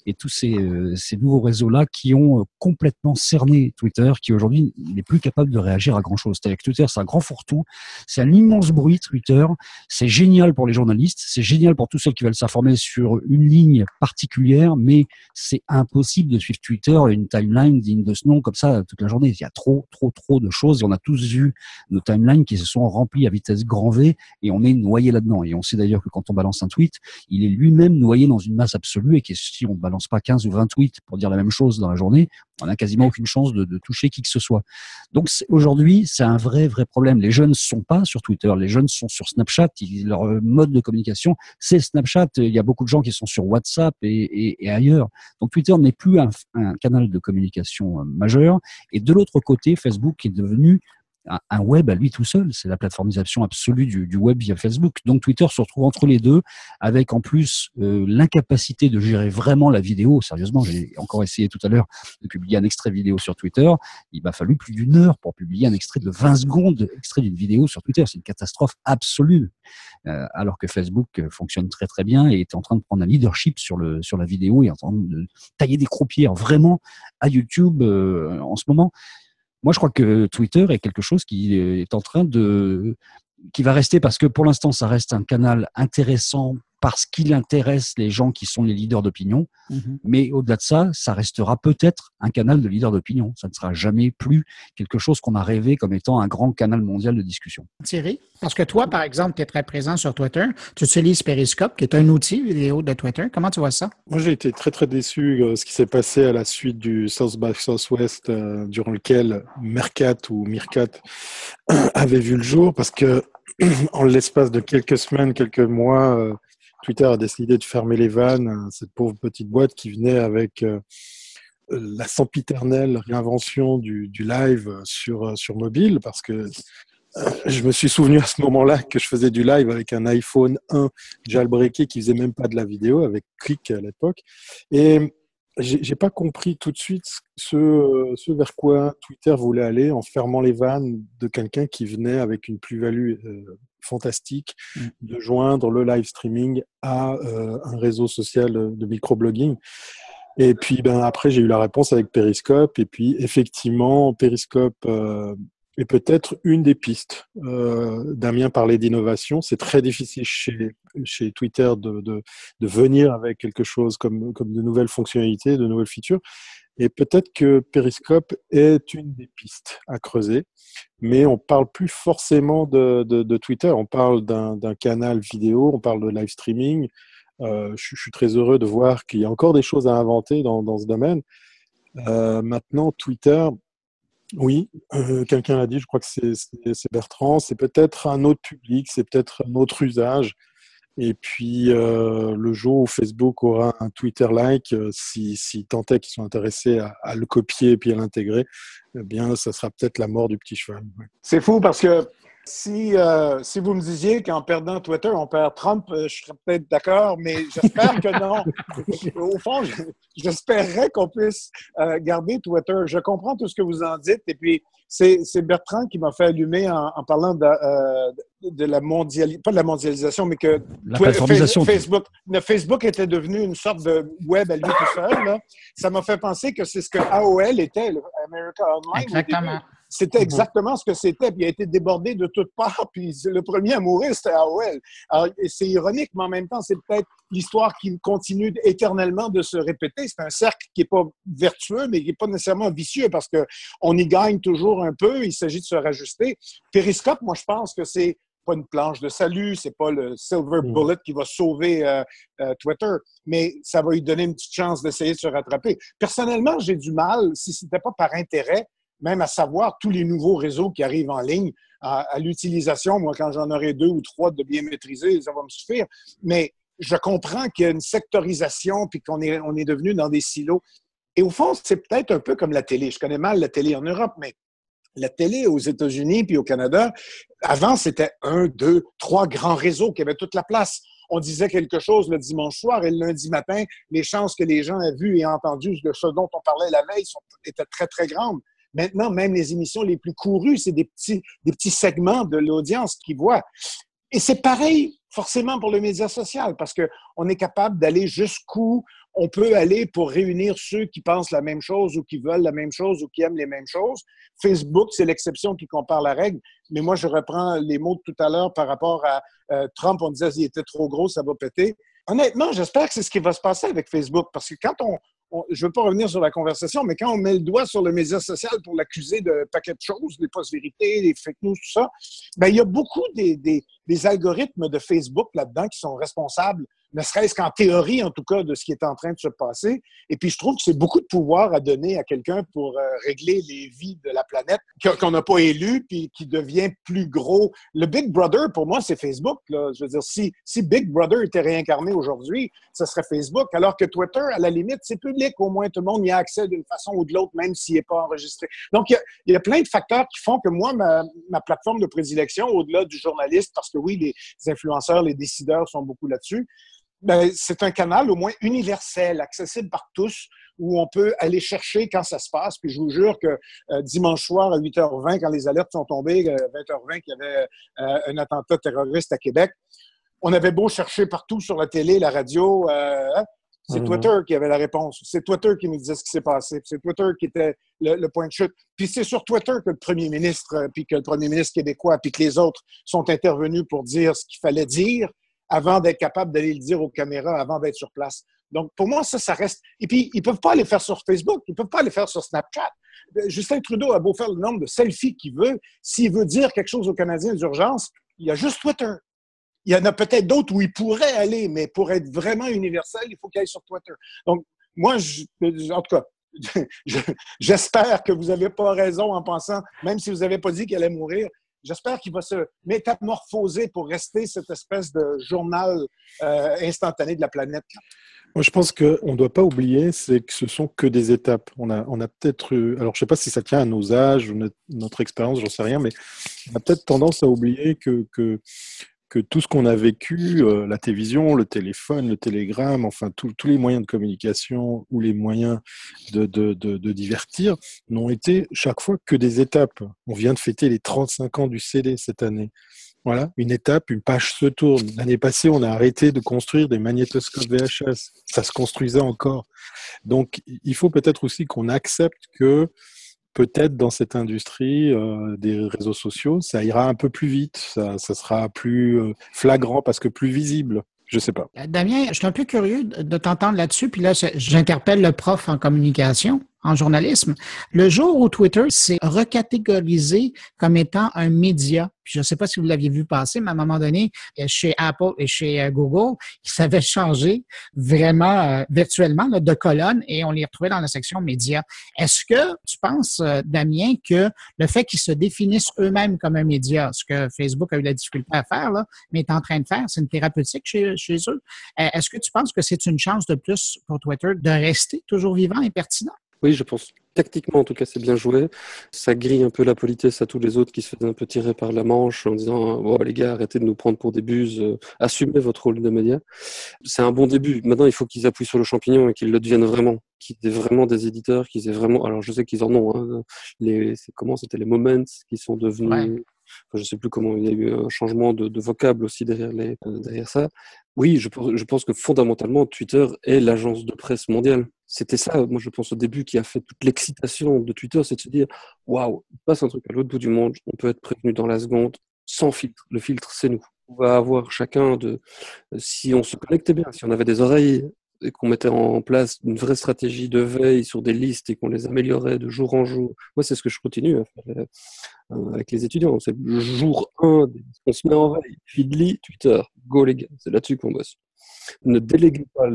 et tous ces, euh, ces nouveaux réseaux-là qui ont euh, complètement cerné Twitter, qui aujourd'hui n'est plus capable de réagir à grand-chose. C'est-à-dire que Twitter, c'est un grand fourre-tout, c'est un immense bruit, Twitter. C'est génial pour les journalistes, c'est génial pour tous ceux qui veulent s'informer sur une ligne particulière, mais c'est impossible de suivre Twitter, une timeline digne de ce nom comme ça toute la journée. Il y a trop, trop, trop de choses. Et on a tous vu nos timelines qui se sont remplies à vitesse grand V et on est noyé là-dedans. Et on sait d'ailleurs que quand on balance un tweet, il est lui-même noyé dans une masse absolue et que si on ne balance pas 15 ou 20 tweets pour dire la même chose dans la journée, on n'a quasiment aucune chance de, toucher qui que ce soit. Donc aujourd'hui, c'est un vrai, vrai problème. Les jeunes ne sont pas sur Twitter, les jeunes sont sur Snapchat. leur mode de communication, c'est Snapchat. Il y a beaucoup de gens qui sont sur WhatsApp et, ailleurs. Donc Twitter n'est plus un, un canal de communication euh, majeur. Et de l'autre côté, Facebook est devenu un web à lui tout seul. C'est la plateformisation absolue du, web via Facebook. Donc Twitter se retrouve entre les deux, avec en plus euh, l'incapacité de gérer vraiment la vidéo. Sérieusement, j'ai encore essayé tout à l'heure de publier un extrait vidéo sur Twitter. Il m'a fallu plus d'une heure pour publier un extrait de 20 secondes, extrait d'une vidéo sur Twitter. C'est une catastrophe absolue. Euh, alors que Facebook euh, fonctionne très très bien et est en train de prendre un leadership sur le sur la vidéo et en train de tailler des croupières vraiment à YouTube en ce moment. Moi, je crois que Twitter est quelque chose qui est en train de qui va rester parce que pour l'instant, ça reste un canal intéressant parce qu'il intéresse les gens qui sont les leaders d'opinion. Mhm. Mais au-delà de ça, ça restera peut-être un canal de leaders d'opinion. Ça ne sera jamais plus quelque chose qu'on a rêvé comme étant un grand canal mondial de discussion. Thierry, parce que toi, par exemple, tu es très présent sur Twitter. Tu utilises Periscope, qui est un outil vidéo de Twitter. Comment tu vois ça? Moi, j'ai été très, très déçu de ce qui s'est passé à la suite du South by Southwest, euh, durant lequel Mercat ou Mircat avait vu le jour, parce que en l'espace de quelques semaines, quelques mois, euh, Twitter a décidé de fermer les vannes, euh, cette pauvre petite boîte qui venait avec euh, la sempiternelle réinvention du, live sur, sur mobile, parce que je me suis souvenu à ce moment-là que je faisais du live avec un iPhone 1 jailbreaké qui faisait même pas de la vidéo, avec Click à l'époque. Et j'ai pas compris tout de suite ce, vers quoi Twitter voulait aller en fermant les vannes de quelqu'un qui venait avec une plus-value euh, fantastique Mm. de joindre le live streaming à euh, un réseau social de microblogging. Et puis ben, après, j'ai eu la réponse avec Periscope. Et puis effectivement, Periscope euh, est peut-être une des pistes. Euh, Damien parlait d'innovation. C'est très difficile chez, chez Twitter de, de, de venir avec quelque chose comme, comme de nouvelles fonctionnalités, de nouvelles features. Et peut-être que Periscope est une des pistes à creuser, mais on parle plus forcément de, de, Twitter. On parle d'un canal vidéo, on parle de live streaming. Euh, je, suis très heureux de voir qu'il y a encore des choses à inventer dans, dans ce domaine. Euh, maintenant, Twitter, oui, euh, quelqu'un l'a dit, je crois que c'est Bertrand, c'est peut-être un autre public, c'est peut-être un autre usage. Et puis, euh, le jour où Facebook aura un Twitter-like, euh, si, si tant est qu'ils sont intéressés à, à, le copier et puis à l'intégrer, eh bien, ça sera peut-être la mort du petit cheval. C'est fou parce que si, euh, si vous me disiez qu'en perdant Twitter, on perd Trump, euh, je serais peut-être d'accord, mais j'espère que non. Au fond, j'espérerais qu'on puisse euh, garder Twitter. Je comprends tout ce que vous en dites. Et puis, c'est Bertrand qui m'a fait allumer en, en parlant de, euh, de la mondialisation, pas de la mondialisation, mais que la. Facebook, Facebook était devenu une sorte de web à lui tout seul. Là. Ça m'a fait penser que c'est ce que AOL était, America Online. Exactement. C'était exactement ce que c'était, puis il a été débordé de toutes parts, puis le premier à mourir, c'était AOL. Alors, c'est ironique, mais en même temps, c'est peut-être l'histoire qui continue éternellement de se répéter. C'est un cercle qui n'est pas vertueux, mais qui n'est pas nécessairement vicieux, parce qu'on y gagne toujours un peu, il s'agit de se rajuster. Periscope, moi, je pense que c'est pas une planche de salut, c'est pas le silver bullet qui va sauver euh, euh, Twitter, mais ça va lui donner une petite chance d'essayer de se rattraper. Personnellement, j'ai du mal, si ce n'était pas par intérêt, même à savoir tous les nouveaux réseaux qui arrivent en ligne, à, l'utilisation. Moi, quand j'en aurai deux ou trois de bien maîtrisés, ça va me suffire. Mais je comprends qu'il y a une sectorisation puis qu'on est, on est devenu dans des silos. Et au fond, c'est peut-être un peu comme la télé. Je connais mal la télé en Europe, mais la télé aux États-Unis puis au Canada, avant, c'était un, deux, trois grands réseaux qui avaient toute la place. On disait quelque chose le dimanche soir et le lundi matin, les chances que les gens aient vu et entendu de ce dont on parlait la veille étaient très, très grandes. Maintenant, même les émissions les plus courues, c'est des petits, des petits segments de l'audience qui voient. Et c'est pareil forcément pour le média social parce qu'on est capable d'aller jusqu'où on peut aller pour réunir ceux qui pensent la même chose ou qui veulent la même chose ou qui aiment les mêmes choses. Facebook, c'est l'exception qui compare la règle. Mais moi, je reprends les mots de tout à l'heure par rapport à euh, Trump. On disait qu'il était trop gros, ça va péter. Honnêtement, j'espère que c'est ce qui va se passer avec Facebook parce que quand on, on, je ne veux pas revenir sur la conversation, mais quand on met le doigt sur le média social pour l'accuser de paquet de choses, des post-vérités, des fake news, tout ça, ben, il y a beaucoup des, algorithmes de Facebook là-dedans qui sont responsables, ne serait-ce qu'en théorie, en tout cas, de ce qui est en train de se passer. Et puis, je trouve que c'est beaucoup de pouvoir à donner à quelqu'un pour euh, régler les vies de la planète qu'on n'a pas élu, puis qui devient plus gros. Le Big Brother, pour moi, c'est Facebook. Je veux dire, si, si Big Brother était réincarné aujourd'hui, ce serait Facebook, alors que Twitter, à la limite, c'est public. Au moins, tout le monde y a accès d'une façon ou de l'autre, même s'il n'est pas enregistré. Donc, il y, a, il y, a, plein de facteurs qui font que moi, ma, ma plateforme de prédilection, au-delà du journaliste, parce que oui, les influenceurs, les décideurs sont beaucoup là-dessus, ben, c'est un canal au moins universel, accessible par tous, où on peut aller chercher quand ça se passe. Puis je vous jure que euh, dimanche soir à 8h20, quand les alertes sont tombées, euh, 20h20, qu'il y avait euh, un attentat terroriste à Québec, on avait beau chercher partout sur la télé, la radio, hein, c'est mmh. Twitter qui avait la réponse. C'est Twitter qui nous disait ce qui s'est passé. C'est Twitter qui était le, le, point de chute. Puis c'est sur Twitter que le premier ministre, puis que le premier ministre québécois, puis que les autres sont intervenus pour dire ce qu'il fallait dire avant d'être capable d'aller le dire aux caméras, avant d'être sur place. Donc, pour moi, ça, ça reste. Et puis, ils ne peuvent pas aller faire sur Facebook, ils ne peuvent pas aller faire sur Snapchat. Euh, Justin Trudeau a beau faire le nombre de selfies qu'il veut. S'il veut dire quelque chose aux Canadiens d'urgence, il y a juste Twitter. Il y en a peut-être d'autres où il pourrait aller, mais pour être vraiment universel, il faut qu'il aille sur Twitter. Donc, moi, je, en tout cas, j'espère que vous n'avez pas raison en pensant, même si vous n'avez pas dit qu'il allait mourir, j'espère qu'il va se métamorphoser pour rester cette espèce de journal euh, instantané de la planète. Moi, je pense qu'on ne doit pas oublier, c'est que ce sont que des étapes. On a, on a peut-être, alors je ne sais pas si ça tient à nos âges notre, notre expérience, j'en sais rien, mais on a peut-être tendance à oublier que que tout ce qu'on a vécu, euh, la télévision, le téléphone, le télégramme, enfin tous les moyens de communication ou les moyens de, de, de, de divertir, n'ont été chaque fois que des étapes. On vient de fêter les 35 ans du CD cette année. Voilà, une étape, une page se tourne. L'année passée, on a arrêté de construire des magnétoscopes VHS. Ça se construisait encore. Donc, il faut peut-être aussi qu'on accepte que peut-être dans cette industrie euh, des réseaux sociaux, ça ira un peu plus vite, ça, sera plus euh, flagrant parce que plus visible. Je sais pas. Euh, Damien, je suis un peu curieux de t'entendre là-dessus. Puis là, j'interpelle le prof en communication en journalisme. Le jour où Twitter s'est recatégorisé comme étant un média, puis je ne sais pas si vous l'aviez vu passer, mais à un moment donné, euh, chez Apple et chez euh, Google, ils savaient changer vraiment euh, virtuellement de colonne et on les retrouvait dans la section média. Est-ce que tu penses, Damien, que le fait qu'ils se définissent eux-mêmes comme un média, ce que Facebook a eu la difficulté à faire, là, mais est en train de faire, c'est une thérapeutique chez, chez eux, est-ce que tu penses que c'est une chance de plus pour Twitter de rester toujours vivant et pertinent? Oui, je pense. Tactiquement, en tout cas, c'est bien joué. Ça grille un peu la politesse à tous les autres qui se faisaient un peu tirer par la manche en disant bon, les gars, arrêtez de nous prendre pour des buses, euh, assumez votre rôle de média. C'est un bon début. Maintenant, il faut qu'ils appuient sur le champignon et qu'ils le deviennent vraiment. Qu'ils aient vraiment des éditeurs, qu'ils aient vraiment. Alors, je sais qu'ils en ont. Hein. Les... Comment c'était les moments qui sont devenus. Enfin, je sais plus comment il y a eu un changement de, de vocable aussi derrière, euh, ça. Oui, je, pense que fondamentalement, Twitter est l'agence de presse mondiale. C'était ça, moi je pense au début, qui a fait toute l'excitation de Twitter, c'est de se dire waouh, il passe un truc à l'autre bout du monde, on peut être prévenu dans la seconde, sans filtre. Le filtre, c'est nous. On va avoir chacun de. Si on se connectait bien, si on avait des oreilles et qu'on mettait en place une vraie stratégie de veille sur des listes et qu'on les améliorait de jour en jour. Moi, c'est ce que je continue à faire euh, avec les étudiants. C'est le jour 1, on se met en veille. Feedly, Twitter, go les gars, c'est là-dessus qu'on bosse. Ne déléguez pas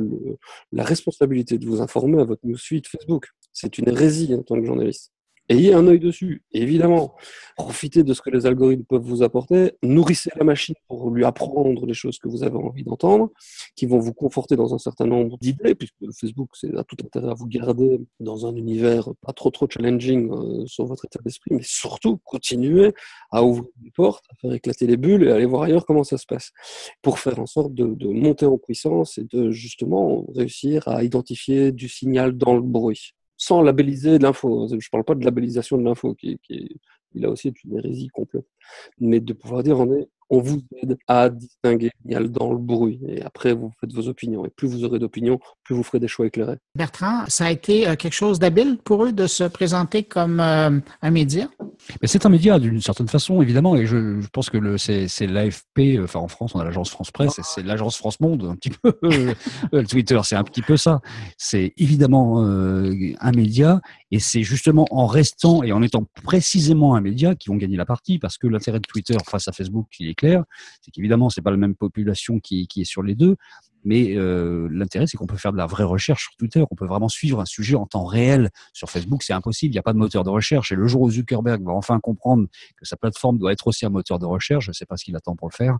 la responsabilité de vous informer à votre newsfeed Facebook. C'est une hérésie en tant que journaliste ayez un œil dessus. Évidemment, profitez de ce que les algorithmes peuvent vous apporter, nourrissez la machine pour lui apprendre les choses que vous avez envie d'entendre, qui vont vous conforter dans un certain nombre d'idées, puisque Facebook a tout intérêt à vous garder dans un univers pas trop trop challenging euh, sur votre état d'esprit, mais surtout continuez à ouvrir des portes, à faire éclater les bulles et aller voir ailleurs comment ça se passe, pour faire en sorte de monter en puissance et de justement réussir à identifier du signal dans le bruit sans labelliser l'info. Je ne parle pas de labellisation de l'info, qui, qui est, là aussi une hérésie complète. Mais de pouvoir dire, on, est, on vous aide à distinguer il y a dans le bruit. Et après, vous faites vos opinions. Et plus vous aurez d'opinions, plus vous ferez des choix éclairés. Bertrand, ça a été euh, quelque chose d'habile pour eux de se présenter comme euh, un média? C'est un média d'une certaine façon, évidemment, et je, je pense que le, c'est, c'est l'AFP, enfin en France, on a l'agence France Presse, et c'est l'agence France Monde, un petit peu. le Twitter, c'est un petit peu ça. C'est évidemment euh, un média, et c'est justement en restant et en étant précisément un média qui vont gagner la partie, parce que l'intérêt de Twitter face à Facebook, il est clair, c'est qu'évidemment, c'est pas la même population qui, qui est sur les deux, mais euh, l'intérêt, c'est qu'on peut faire de la vraie recherche sur Twitter. On peut vraiment suivre un sujet en temps réel. Sur Facebook, c'est impossible. Il n'y a pas de moteur de recherche. Et le jour où Zuckerberg va enfin comprendre que sa plateforme doit être aussi un moteur de recherche, je ne sais pas ce qu'il attend pour le faire,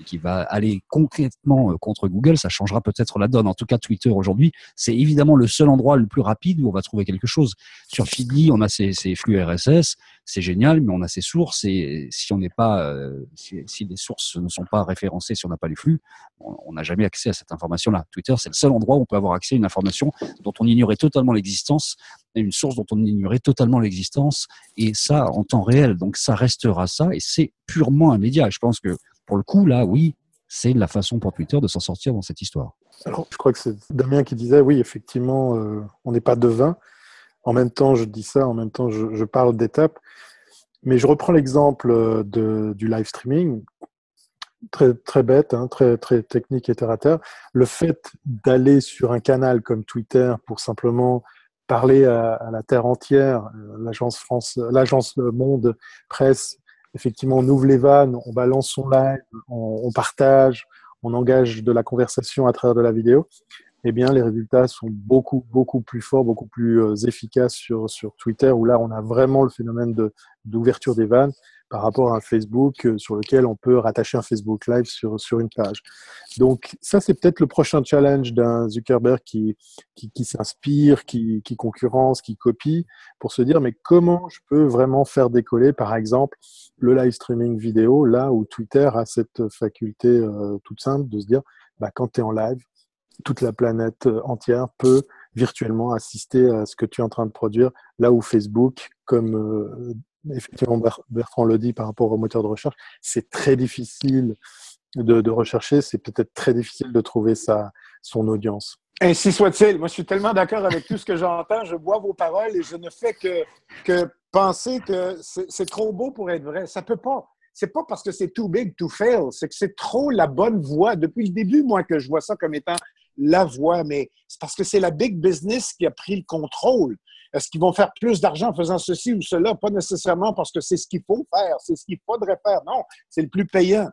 et qu'il va aller concrètement euh, contre Google, ça changera peut-être la donne. En tout cas, Twitter aujourd'hui, c'est évidemment le seul endroit le plus rapide où on va trouver quelque chose. Sur Feedly, on a ses, ses flux RSS, c'est génial, mais on a ses sources. Et si on n'est pas, euh, si, les sources ne sont pas référencées, si on n'a pas les flux, on n'a jamais accès à cette information-là. Twitter, c'est le seul endroit où on peut avoir accès à une information dont on ignorait totalement l'existence, une source dont on ignorait totalement l'existence, et ça en temps réel. Donc ça restera ça, et c'est purement un média. Je pense que pour le coup, là, oui, c'est la façon pour Twitter de s'en sortir dans cette histoire. Alors, je crois que c'est Damien qui disait, oui, effectivement, euh, on n'est pas devin. En même temps, je dis ça, en même temps, je, parle d'étapes. Mais je reprends l'exemple de, du live streaming très, très bête, hein, très, très technique et terre. Le fait d'aller sur un canal comme Twitter pour simplement parler à, la terre entière, euh, l'agence France, l'agence Monde Presse, effectivement, on ouvre les vannes, on balance son live, on partage, on engage de la conversation à travers de la vidéo eh bien, les résultats sont beaucoup, beaucoup plus forts, beaucoup plus euh, efficaces sur, sur Twitter, où là, on a vraiment le phénomène d'ouverture des vannes par rapport à un Facebook euh, sur lequel on peut rattacher un Facebook Live sur, sur une page. Donc, ça, c'est peut-être le prochain challenge d'un Zuckerberg qui, qui, qui s'inspire, qui, qui concurrence, qui copie, pour se dire, mais comment je peux vraiment faire décoller, par exemple, le live streaming vidéo, là où Twitter a cette faculté euh, toute simple de se dire, bah, quand tu es en live, toute la planète euh, entière peut virtuellement assister à ce que tu es en train de produire, là où Facebook, comme euh, effectivement Bertrand le dit par rapport au moteur de recherche, c'est très difficile de, rechercher, c'est peut-être très difficile de trouver sa, son audience. Ainsi soit-il. Moi, je suis tellement d'accord avec tout ce que j'entends. Je bois vos paroles et je ne fais que, que penser que c'est trop beau pour être vrai. Ça peut pas. C'est pas parce que c'est too big to fail, c'est que c'est trop la bonne voie. Depuis le début, moi, que je vois ça comme étant la voie, mais c'est parce que c'est la big business qui a pris le contrôle. Est-ce qu'ils vont faire plus d'argent en faisant ceci ou cela? Pas nécessairement parce que c'est ce qu'il faut faire, c'est ce qu'il faudrait faire. Non, c'est le plus payant.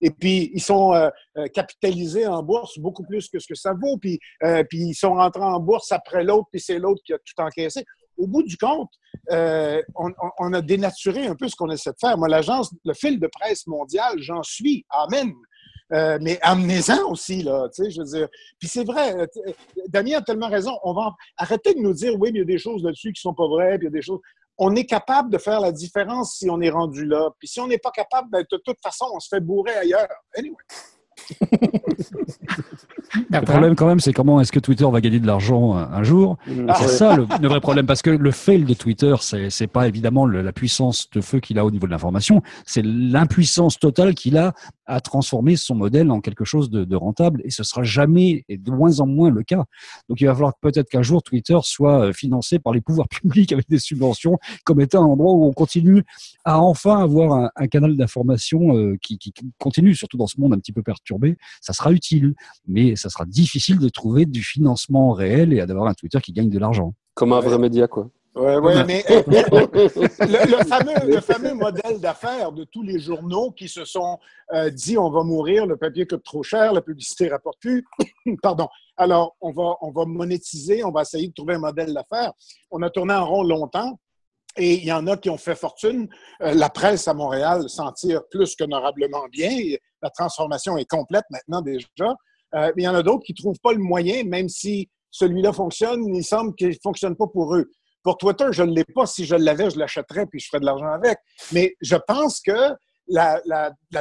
Et puis, ils sont euh, euh, capitalisés en bourse beaucoup plus que ce que ça vaut. Puis, euh, puis ils sont rentrés en bourse après l'autre, puis c'est l'autre qui a tout encaissé. Au bout du compte, on, on, a dénaturé un peu ce qu'on essaie de faire. Moi, l'agence, le fil de presse mondial, j'en suis. Amen. Euh, mais amenez-en aussi, là, tu sais, je veux dire. Puis c'est vrai, euh, Damien a tellement raison. On va arrêter de nous dire, oui, mais il y a des choses là-dessus qui sont pas vraies, puis il y a des choses. On est capable de faire la différence si on est rendu là. Puis si on n'est pas capable, ben, de toute façon, on se fait bourrer ailleurs. Anyway. le problème quand même, c'est comment est-ce que Twitter va gagner de l'argent un, jour? Mm. C'est ça le, vrai problème, parce que le fail de Twitter, c'est, pas évidemment la puissance de feu qu'il a au niveau de l'information, c'est l'impuissance totale qu'il a à transformer son modèle en quelque chose de, de, rentable, et ce sera jamais et de moins en moins le cas. Donc il va falloir peut-être qu'un jour Twitter soit euh, financé par les pouvoirs publics avec des subventions, comme étant un endroit où on continue à enfin avoir un, un canal d'information euh, qui, qui continue, surtout dans ce monde un petit peu perturbé. Ça sera utile, mais ça sera difficile de trouver du financement réel et d'avoir un Twitter qui gagne de l'argent. Comme un vrai média, quoi. Oui, ouais, mais le, fameux, le, fameux, modèle d'affaires de tous les journaux qui se sont euh, dit on va mourir, le papier coûte trop cher, la publicité rapporte plus. Pardon. Alors, on va, on va monétiser, on va essayer de trouver un modèle d'affaires. On a tourné en rond longtemps. Et il y en a qui ont fait fortune. Euh, la presse à Montréal s'en tire plus qu'honorablement bien. La transformation est complète maintenant déjà. Euh, il y en a d'autres qui ne trouvent pas le moyen, même si celui-là fonctionne, il semble qu'il ne fonctionne pas pour eux. Pour Twitter, je ne l'ai pas. Si je l'avais, je l'achèterais puis je ferais de l'argent avec. Mais je pense que la,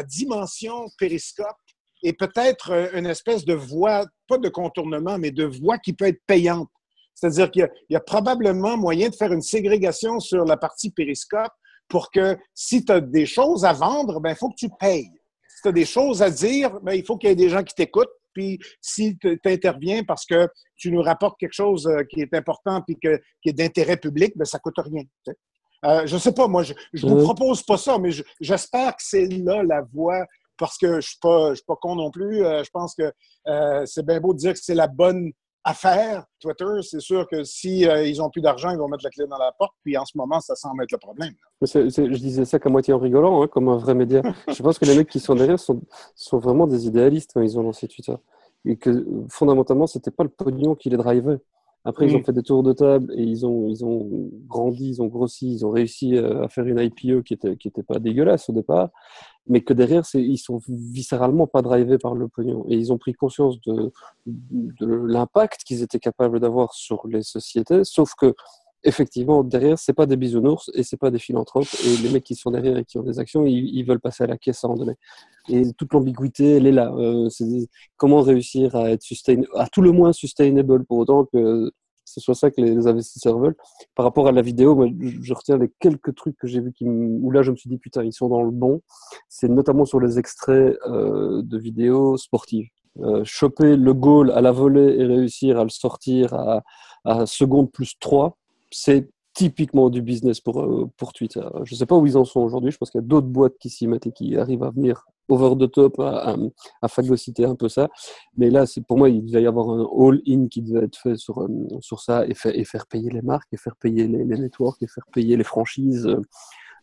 dimension périscope est peut-être euh, une espèce de voie, pas de contournement, mais de voie qui peut être payante. C'est-à-dire qu'il y, a probablement moyen de faire une ségrégation sur la partie périscope pour que si tu as des choses à vendre, ben il faut que tu payes. Si tu as des choses à dire, ben, il faut qu'il y ait des gens qui t'écoutent puis si tu interviens parce que tu nous rapportes quelque chose euh, qui est important puis que, qui est d'intérêt public, ben ça coûte rien. Euh, je ne sais pas, moi, je ne vous propose pas ça, mais j'espère que c'est là la voie parce que je ne suis, pas, je suis pas con non plus. Euh, je pense que c'est bien beau de dire que c'est la bonne à faire, Twitter, c'est sûr que si euh, ils ont plus d'argent, ils vont mettre la clé dans la porte. Puis en ce moment, ça semble être le problème. je disais ça qu'à moitié en rigolant, hein, comme un vrai média. je pense que les mecs qui sont derrière sont, sont vraiment des idéalistes quand ils ont lancé Twitter. Et que fondamentalement, c'était pas le pognon qui les drivait. Après, ils ont mm. fait des tours de table et ils ont, ils ont grandi, ils ont grossi, ils ont réussi euh, à faire une IPO qui était, qui était pas dégueulasse au départ, mais que derrière, ils sont viscéralement pas drivés par le pognon. Et ils ont pris conscience de, de l'impact qu'ils étaient capables d'avoir sur les sociétés, sauf que effectivement, derrière, c'est pas des bisounours et c'est pas des philanthropes. Et les mecs qui sont derrière et qui ont des actions, ils, veulent passer à la caisse à un moment donné. Et toute l'ambiguïté, elle est là. Euh, comment réussir à être sustainable, à tout le moins sustainable pour autant que ce soit ça que les investisseurs veulent. Par rapport à la vidéo, je retiens les quelques trucs que j'ai vus qui, où là, je me suis dit, putain, ils sont dans le bon. C'est notamment sur les extraits euh, de vidéos sportives. Euh, choper le goal à la volée et réussir à le sortir à, à seconde plus 3, c'est typiquement du business pour, euh, pour Twitter. Je ne sais pas où ils en sont aujourd'hui. Je pense qu'il y a d'autres boîtes qui s'y mettent et qui arrivent à venir over the top à, à, phagocyter un peu ça. Mais là, c'est pour moi, il va y avoir un all-in qui devait être fait sur, sur ça et, faire payer les marques, et faire payer les, les networks, et faire payer les franchises.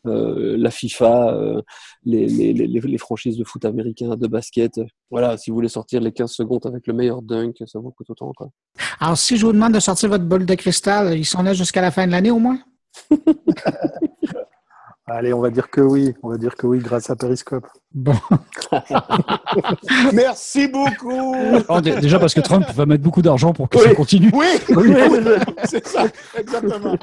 Euh, la FIFA, euh, les, les, les, les, franchises de foot américain, de basket. Voilà, si vous voulez sortir les 15 secondes avec le meilleur dunk, ça vaut tout autant. Quoi. Alors, si je vous demande de sortir votre bol de cristal, ils sont là jusqu'à la fin de l'année au moins? Allez, on va dire que oui. On va dire que oui, grâce à Periscope. Bon. Merci beaucoup. déjà parce que Trump va mettre beaucoup d'argent pour que ça continue. Oui, oui, c'est ça, exactement.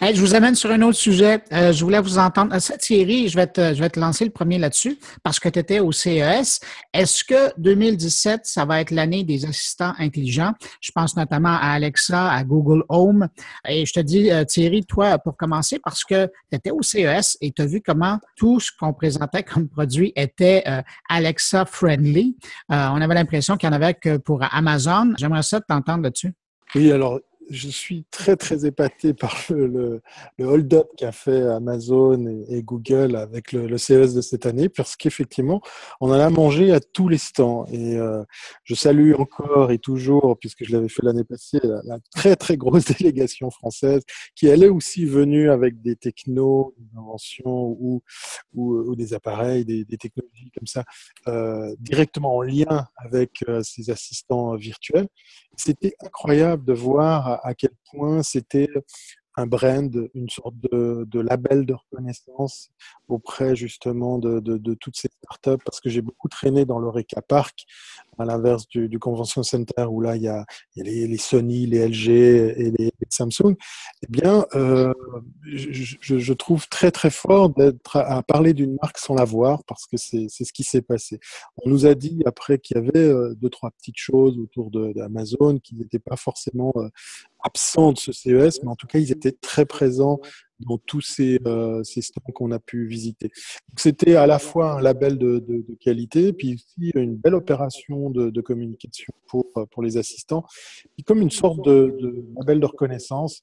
Je vous amène sur un autre sujet. Euh, je voulais vous entendre. Euh, Thierry, je vais, te, je vais te lancer le premier là-dessus parce que tu étais au CES. Est-ce que 2017, ça va être l'année des assistants intelligents? Je pense notamment à Alexa, à Google Home. Et je te dis, euh, Thierry, toi, pour commencer, parce que tu étais au CES et tu as vu comment tout ce qu'on présentait comme produit était Alexa friendly. on avait l'impression qu'il y en avait que pour Amazon. J'aimerais ça t'entendre là-dessus. Oui, alors je suis très très épaté par le, le, hold-up qu'a fait Amazon et, Google avec le, le, CES de cette année, parce qu'effectivement, on en a mangé à tous les stands. Et euh, je salue encore et toujours, puisque je l'avais fait l'année passée, la, très très grosse délégation française qui elle est aussi venue avec des technos, des inventions ou, ou, ou des appareils, des, des, technologies comme ça, euh, directement en lien avec euh, ces assistants virtuels. C'était incroyable de voir à quel point c'était un brand, une sorte de, label de reconnaissance auprès justement de, toutes ces startups parce que j'ai beaucoup traîné dans le Reka Park à l'inverse du, Convention Center où là il y a, les, Sony, les LG et les, Samsung. Eh bien, euh, je, trouve très très fort d'être à, parler d'une marque sans la voir parce que c'est ce qui s'est passé. On nous a dit après qu'il y avait euh, deux trois petites choses autour d'Amazon qui n'étaient pas forcément euh, absents de ce CES, mais en tout cas ils étaient très présents dans tous ces, euh, ces stands qu'on a pu visiter. C'était à la fois un label de, de, de, qualité, puis aussi une belle opération de, de communication pour, pour les assistants, puis comme une sorte de, de label de reconnaissance.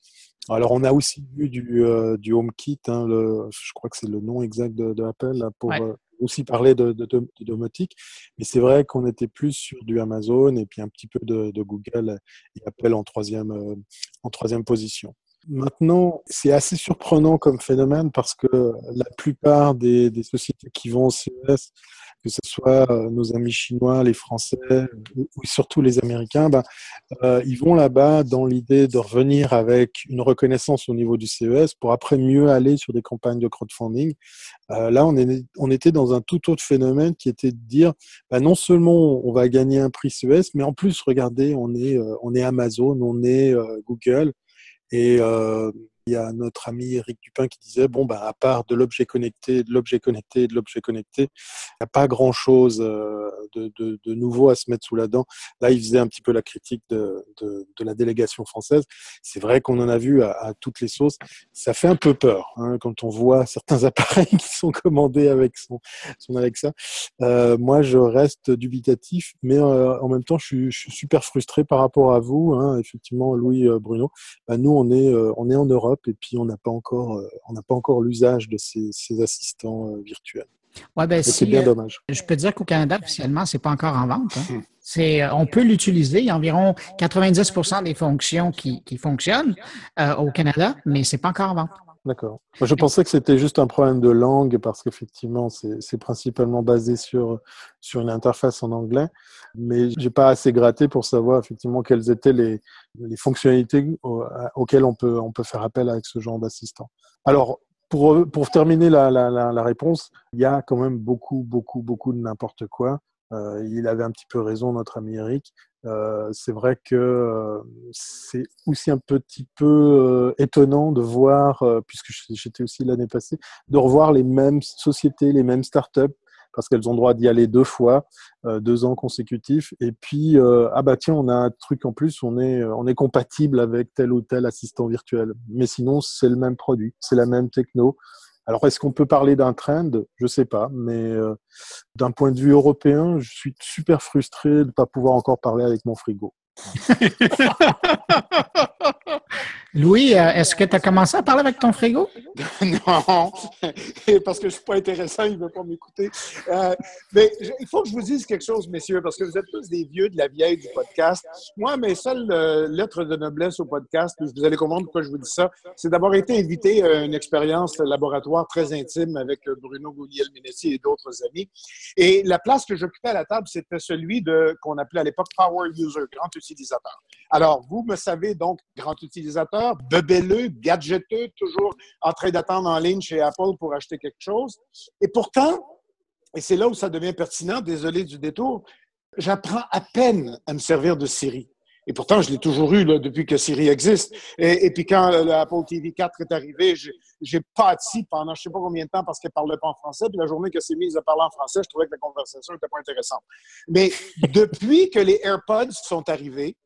Alors on a aussi vu du, euh, du HomeKit, hein, le, je crois que c'est le nom exact de, de Apple, là, pour euh, aussi parler de, domotique, mais c'est vrai qu'on était plus sur du Amazon et puis un petit peu de, de Google et Apple en troisième, euh, en troisième position. Maintenant, c'est assez surprenant comme phénomène parce que la plupart des, des sociétés qui vont au CES, que ce soit euh, nos amis chinois, les Français ou, surtout les Américains, ben, euh, ils vont là-bas dans l'idée de revenir avec une reconnaissance au niveau du CES pour après mieux aller sur des campagnes de crowdfunding. Euh, là, on, était dans un tout autre phénomène qui était de dire, ben, non seulement on va gagner un prix CES, mais en plus, regardez, on est, on est Amazon, on est Google. Et il y a notre ami Eric Dupin qui disait bon bah à part de l'objet connecté, de l'objet connecté, de l'objet connecté, il n'y a pas grand chose euh, de, nouveau à se mettre sous la dent. Là, il faisait un petit peu la critique de, la délégation française. C'est vrai qu'on en a vu à, toutes les sauces. Ça fait un peu peur hein, quand on voit certains appareils qui sont commandés avec son, Alexa. Euh, moi, je reste dubitatif, mais euh, en même temps, je suis, super frustré par rapport à vous. Hein, effectivement, Louis Bruno, bah, nous, on est en Europe et puis on n'a pas encore, euh, on n'a pas encore l'usage de ces, ces assistants euh, virtuels. Ouais, ben, c'est bien dommage. Je peux dire qu'au Canada, officiellement, c'est pas encore en vente. Hein. C'est, on peut l'utiliser. Il y a environ 90% des fonctions qui, qui fonctionnent euh, au Canada, mais c'est pas encore en vente. D'accord. Je pensais que c'était juste un problème de langue parce qu'effectivement, c'est principalement basé sur, sur une interface en anglais, mais j'ai pas assez gratté pour savoir effectivement quelles étaient les, les fonctionnalités auxquelles on peut, on peut faire appel avec ce genre d'assistant. Alors, pour, pour terminer la, la, réponse, il y a quand même beaucoup, beaucoup, beaucoup de n'importe quoi. Euh, il avait un petit peu raison, notre ami Eric. Euh, c'est vrai que euh, c'est aussi un petit peu euh, étonnant de voir, euh, puisque j'étais aussi l'année passée, de revoir les mêmes sociétés, les mêmes startups, parce qu'elles ont droit d'y aller deux fois, deux ans consécutifs. Et puis, ah bah tiens, on a un truc en plus, on est, on est compatible avec tel ou tel assistant virtuel. Mais sinon, c'est le même produit, c'est la même techno. Alors, est-ce qu'on peut parler d'un trend? Je ne sais pas, mais euh, d'un point de vue européen, je suis super frustré de ne pas pouvoir encore parler avec mon frigo. Louis, euh, est-ce que tu as commencé à parler avec ton frigo? non, parce que je ne suis pas intéressant, il ne veut pas m'écouter. Euh, mais il faut que je vous dise quelque chose, messieurs, parce que vous êtes tous des vieux de la vieille du podcast. Moi, mes seules euh, lettres de noblesse au podcast, vous allez comprendre pourquoi je vous dis ça, c'est d'avoir été invité à une expérience laboratoire très intime avec Bruno Gouliel-Minessi et d'autres amis. Et la place que j'occupais à la table, c'était celui de qu'on appelait à l'époque Power User, grand utilisateur. Alors, vous me savez donc, grand utilisateur, bebelleux, gadgeteux, toujours en train d'attendre en ligne chez Apple pour acheter quelque chose. Et pourtant, et c'est là où ça devient pertinent, désolé du détour, j'apprends à peine à me servir de Siri. Et pourtant, je l'ai toujours eu depuis que Siri existe. Et, puis quand l'Apple TV 4 est arrivé, j'ai pâti pendant je ne sais pas combien de temps parce qu'elle ne parlait pas en français. Puis la journée qu'elle s'est mise à parler en français, je trouvais que la conversation n'était pas intéressante. Mais depuis que les AirPods sont arrivés,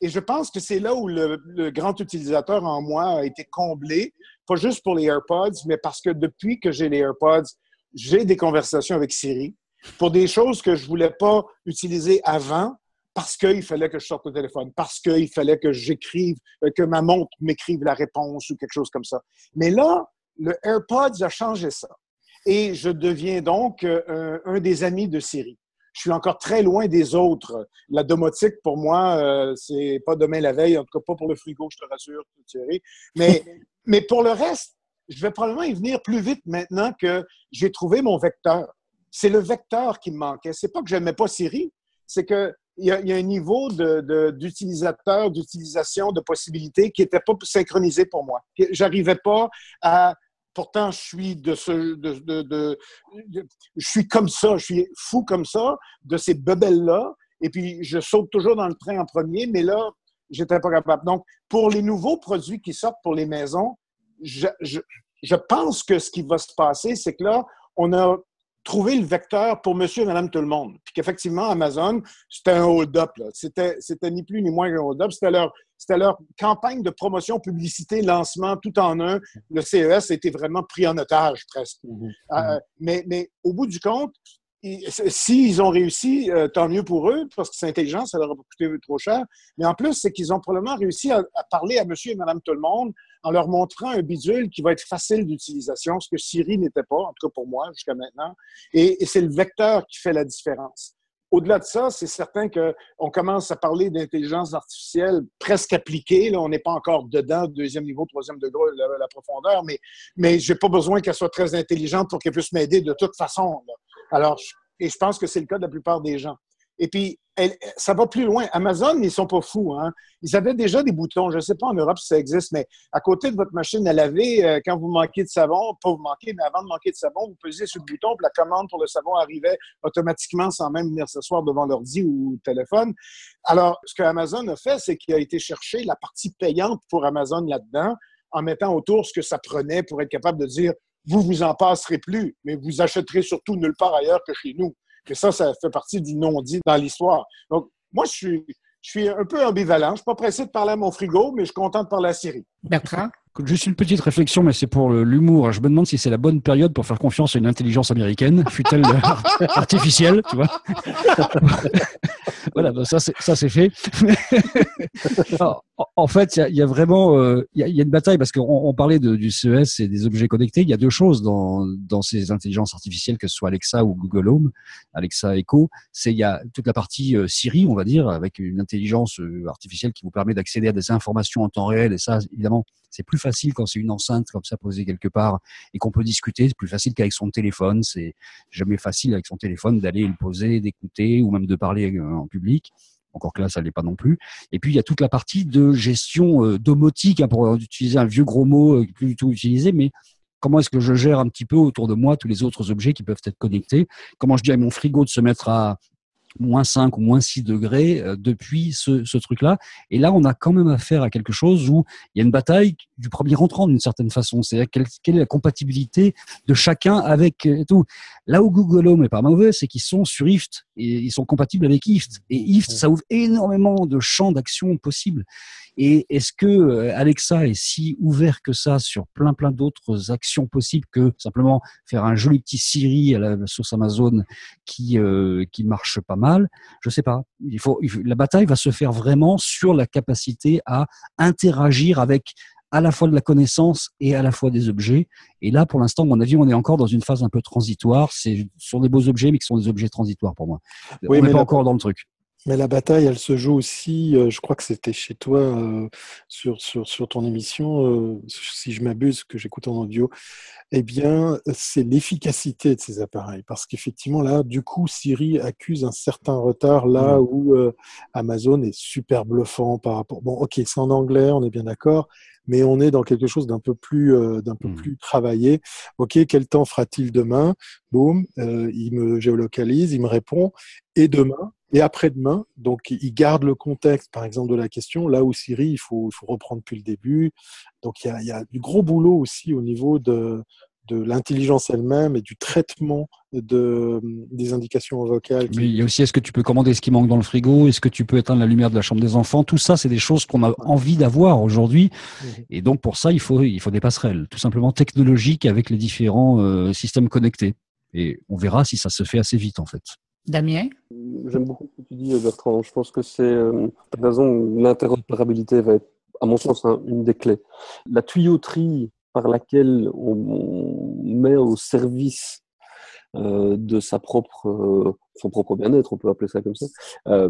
et je pense que c'est là où le, grand utilisateur en moi a été comblé, pas juste pour les AirPods, mais parce que depuis que j'ai les AirPods, j'ai des conversations avec Siri pour des choses que je voulais pas utiliser avant parce qu'il fallait que je sorte le téléphone, parce qu'il fallait que j'écrive, euh, que ma montre m'écrive la réponse ou quelque chose comme ça. Mais là, le AirPods a changé ça. Et je deviens donc euh, un des amis de Siri je suis encore très loin des autres. La domotique, pour moi, euh, c'est pas demain la veille, en tout cas pas pour le frigo, je te rassure, Thierry. Mais, mais pour le reste, je vais probablement y venir plus vite maintenant que j'ai trouvé mon vecteur. C'est le vecteur qui me manquait. C'est pas que je n'aimais pas Siri, c'est qu'il y, a, y a un niveau d'utilisateur, d'utilisation, de possibilités qui n'était pas synchronisé pour moi. J'arrivais pas à pourtant, je suis de ce, de, je suis comme ça, je suis fou comme ça, de ces bebelles-là. Et puis, je saute toujours dans le train en premier, mais là, j'étais pas capable. Donc, pour les nouveaux produits qui sortent pour les maisons, je, je pense que ce qui va se passer, c'est que là, on a trouver le vecteur pour monsieur et madame tout le monde. Puis qu'effectivement, Amazon, c'était un hold-up. C'était, c'était ni plus ni moins qu'un hold-up. C'était leur, c'était leur campagne de promotion, publicité, lancement, tout en un. Le CES a été vraiment pris en otage presque. Mm-hmm. Euh, mais, mais au bout du compte, S'ils ont réussi, euh, tant mieux pour eux, parce que c'est intelligent, ça leur a coûté trop cher. Mais en plus, c'est qu'ils ont probablement réussi à, parler à monsieur et madame tout le monde en leur montrant un bidule qui va être facile d'utilisation, ce que Siri n'était pas, en tout cas pour moi, jusqu'à maintenant. Et, c'est le vecteur qui fait la différence. Au-delà de ça, c'est certain qu'on commence à parler d'intelligence artificielle presque appliquée. Là, on n'est pas encore dedans, deuxième niveau, troisième degré, la, profondeur, mais, mais je n'ai pas besoin qu'elle soit très intelligente pour qu'elle puisse m'aider de toute façon. Alors, et je pense que c'est le cas de la plupart des gens. Et puis, ça va plus loin. Amazon, ils sont pas fous. Hein? Ils avaient déjà des boutons. Je ne sais pas en Europe si ça existe, mais à côté de votre machine à laver, euh, quand vous manquez de savon, pas vous manquez, mais avant de manquer de savon, vous pesez sur le bouton, puis la commande pour le savon arrivait automatiquement sans même venir s'asseoir devant l'ordi ou le téléphone. Alors, ce que Amazon a fait, c'est qu'il a été chercher la partie payante pour Amazon là-dedans, en mettant autour ce que ça prenait pour être capable de dire vous vous en passerez plus, mais vous achèterez surtout nulle part ailleurs que chez nous. Et ça, ça fait partie du non-dit dans l'histoire. Donc, moi, je suis, je suis un peu ambivalent. Je ne suis pas pressé de parler à mon frigo, mais je suis content de parler à Siri. Bertrand? Juste une petite réflexion, mais c'est pour l'humour. Je me demande si c'est la bonne période pour faire confiance à une intelligence américaine, fut-elle artificielle, tu vois. voilà, ça c'est fait. en fait, il y, a vraiment euh, il y, a une bataille parce qu'on parlait du CES et des objets connectés. Il y a deux choses dans, dans ces intelligences artificielles, que ce soit Alexa ou Google Home, Alexa Echo. C'est il y a toute la partie euh, Siri, on va dire, avec une intelligence euh, artificielle qui vous permet d'accéder à des informations en temps réel. Et ça, évidemment, c'est plus facile quand c'est une enceinte comme ça posée quelque part et qu'on peut discuter. C'est plus facile qu'avec son téléphone. C'est jamais facile avec son téléphone d'aller le poser, d'écouter ou même de parler euh, en public. Encore que là, ça l'est pas non plus. Et puis, il y a toute la partie de gestion euh, domotique, hein, pour utiliser un vieux gros mot euh, plus du tout utilisé, mais comment est-ce que je gère un petit peu autour de moi tous les autres objets qui peuvent être connectés? Comment je dis à mon frigo de se mettre à moins 5 ou moins 6 degrés euh, depuis ce, ce truc-là. Et là, on a quand même affaire à quelque chose où il y a une bataille du premier entrant d'une certaine façon. C'est-à-dire quelle, quelle, est la compatibilité de chacun avec euh, tout. Là où Google Home est pas mauvais, c'est qu'ils sont sur IFT et ils sont compatibles avec IFT. Et IFT, ça ouvre énormément de champs d'action possibles. Et est-ce que euh, Alexa est si ouvert que ça sur plein plein d'autres actions possibles que simplement faire un joli petit Siri à la sauce Amazon qui euh, qui marche pas mal? Je sais pas. Il faut, la bataille va se faire vraiment sur la capacité à interagir avec à la fois de la connaissance et à la fois des objets. Et là, pour l'instant, à mon avis, on est encore dans une phase un peu transitoire. C'est sur des beaux objets, mais qui sont des objets transitoires pour moi. Oui, on n'est pas encore dans le truc. Mais la bataille, elle se joue aussi, euh, je crois que c'était chez toi euh, sur, sur, sur, ton émission, euh, si je m'abuse, que j'écoute en audio, eh bien, c'est l'efficacité de ces appareils. Parce qu'effectivement, là, du coup, Siri accuse un certain retard là mmh. où Amazon est super bluffant par rapport. Bon, ok, c'est en anglais, on est bien d'accord, mais on est dans quelque chose d'un peu plus, d'un peu mmh. plus travaillé. Ok, quel temps fera-t-il demain? Boum, il me géolocalise, il me répond. Et demain, et après-demain. Donc, il garde le contexte, par exemple, de la question, là où Siri, il faut, il faut reprendre depuis le début. Donc, il y, a, il y a, du gros boulot aussi au niveau de, de l'intelligence elle-même et du traitement de, des indications vocales. Mais il y a aussi, est-ce que tu peux commander ce qui manque dans le frigo? Est-ce que tu peux éteindre la lumière de la chambre des enfants? Tout ça, c'est des choses qu'on a envie d'avoir aujourd'hui. Mhm. Et donc, pour ça, il faut, il faut des passerelles, tout simplement technologiques avec les différents euh, systèmes connectés. Et on verra si ça se fait assez vite, en fait. Damien? J'aime beaucoup ce que tu dis, Bertrand. Je pense que c'est, euh, raison, l'interopérabilité va être, à mon sens, une des clés. La tuyauterie par laquelle on, met au service euh, de sa propre, euh, son propre bien-être, on peut appeler ça comme ça, euh,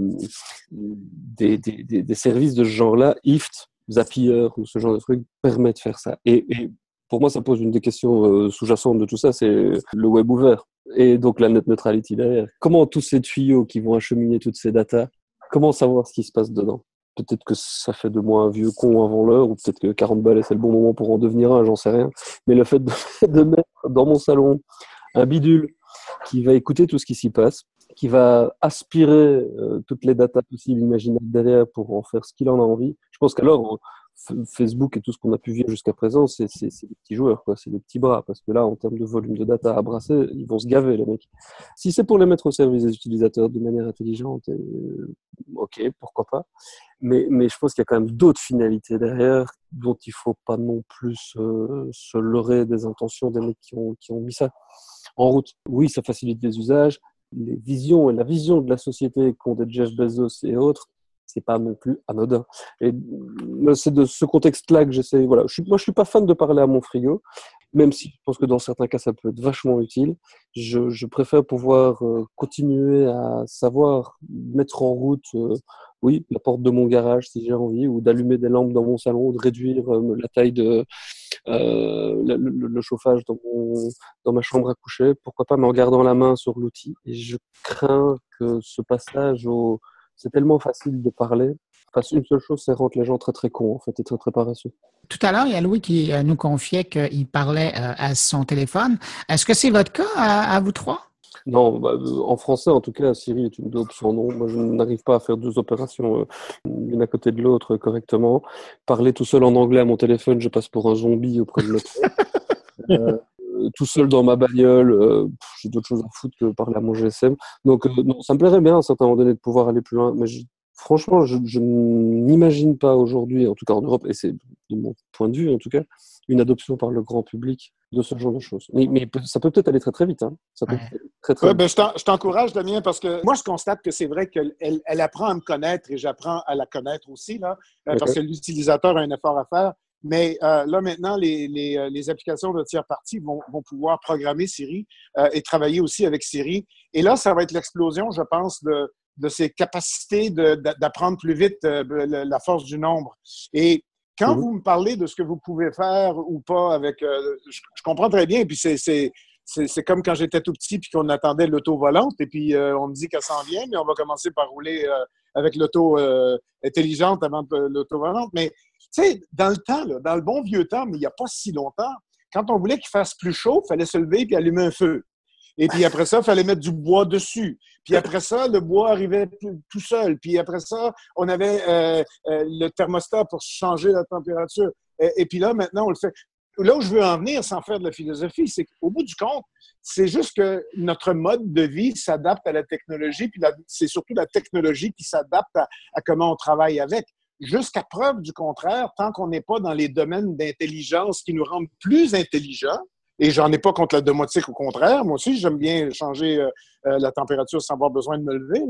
des, services de ce genre-là, IFT, Zapier ou ce genre de trucs, permet de faire ça. Et pour moi, ça pose une des questions sous-jacentes de tout ça, c'est le web ouvert et donc la net neutrality derrière. Comment tous ces tuyaux qui vont acheminer toutes ces datas, comment savoir ce qui se passe dedans? Peut-être que ça fait de moi un vieux con avant l'heure, ou peut-être que 40 balais c'est le bon moment pour en devenir un, j'en sais rien. Mais le fait de, mettre dans mon salon un bidule qui va écouter tout ce qui s'y passe, qui va aspirer euh, toutes les datas possibles, imaginables derrière pour en faire ce qu'il en a envie. Je pense qu'alors, Facebook et tout ce qu'on a pu vivre jusqu'à présent, c'est des petits joueurs. C'est des petits bras. Parce que là, en termes de volume de data à brasser, ils vont se gaver, les mecs. Si c'est pour les mettre au service des utilisateurs de manière intelligente, euh, ok, pourquoi pas. Mais, mais je pense qu'il y a quand même d'autres finalités derrière dont il faut pas non plus euh, se leurrer des intentions des mecs qui ont, qui ont mis ça en route. Oui, ça facilite les usages. Les visions et la vision de la société qu'ont des Jeff Bezos et autres, c'est pas non plus anodin. Et c'est de ce contexte-là que j'essaie. Voilà, je suis, moi, je suis pas fan de parler à mon frigo, même si je pense que dans certains cas, ça peut être vachement utile. Je, préfère pouvoir euh, continuer à savoir mettre en route, euh, oui, la porte de mon garage si j'ai envie, ou d'allumer des lampes dans mon salon, ou de réduire euh, la taille de le, chauffage dans, dans ma chambre à coucher. Pourquoi pas, mais en gardant la main sur l'outil. Et je crains que ce passage au c'est tellement facile de parler. Parce qu'une seule chose, c'est rendre les gens très très cons, en fait, et très très paresseux. Tout à l'heure, il y a Louis qui euh, nous confiait qu'il parlait euh, à son téléphone. Est-ce que c'est votre cas à, vous trois? Non, bah, en français, en tout cas, Siri est une dope son nom. Moi, je n'arrive pas à faire deux opérations euh, l'une à côté de l'autre correctement. Parler tout seul en anglais à mon téléphone, je passe pour un zombie auprès de l'autre. tout seul dans ma bagnole, euh, j'ai d'autres choses à foutre que parler à mon GSM. Donc, euh, non, ça me plairait bien à un certain moment donné de pouvoir aller plus loin, mais franchement, je, je n'imagine pas aujourd'hui, en tout cas en Europe, et c'est de mon point de vue en tout cas, une adoption par le grand public de ce genre de choses. Mais, mais ça peut peut-être aller très très vite. Hein. Ça peut très, très ouais, ben, je t'encourage, Damien, parce que moi, je constate que c'est vrai qu'elle elle apprend à me connaître et j'apprends à la connaître aussi, là, euh, parce que l'utilisateur a un effort à faire. Mais euh, là, maintenant, les, les, euh, les, applications de tiers parties vont, vont pouvoir programmer Siri euh, et travailler aussi avec Siri. Et là, ça va être l'explosion, je pense, de, de ses capacités d'apprendre plus vite la force du nombre. Et quand mhm. vous me parlez de ce que vous pouvez faire ou pas avec... Je, je, comprends très bien, puis c'est c'est comme quand j'étais tout petit puis qu'on attendait l'auto volante et puis on me dit qu'elle s'en vient, mais on va commencer par rouler avec l'auto intelligente avant l'auto volante. Mais tu sais, dans le temps, dans le bon vieux temps, mais il n'y a pas si longtemps, quand on voulait qu'il fasse plus chaud, il fallait se lever et allumer un feu. Et puis après ça, il fallait mettre du bois dessus. Puis après ça, le bois arrivait tout seul. Puis après ça, on avait euh, euh, le thermostat pour changer la température. Et, puis là, maintenant, on le fait. Là où je veux en venir, sans faire de la philosophie, c'est qu'au bout du compte, c'est juste que notre mode de vie s'adapte à la technologie, puis c'est surtout la technologie qui s'adapte à, comment on travaille avec jusqu'à preuve du contraire, tant qu'on n'est pas dans les domaines d'intelligence qui nous rendent plus intelligents, et j'en ai pas contre la domotique, au contraire. Moi aussi, j'aime bien changer euh, euh, la température sans avoir besoin de me lever.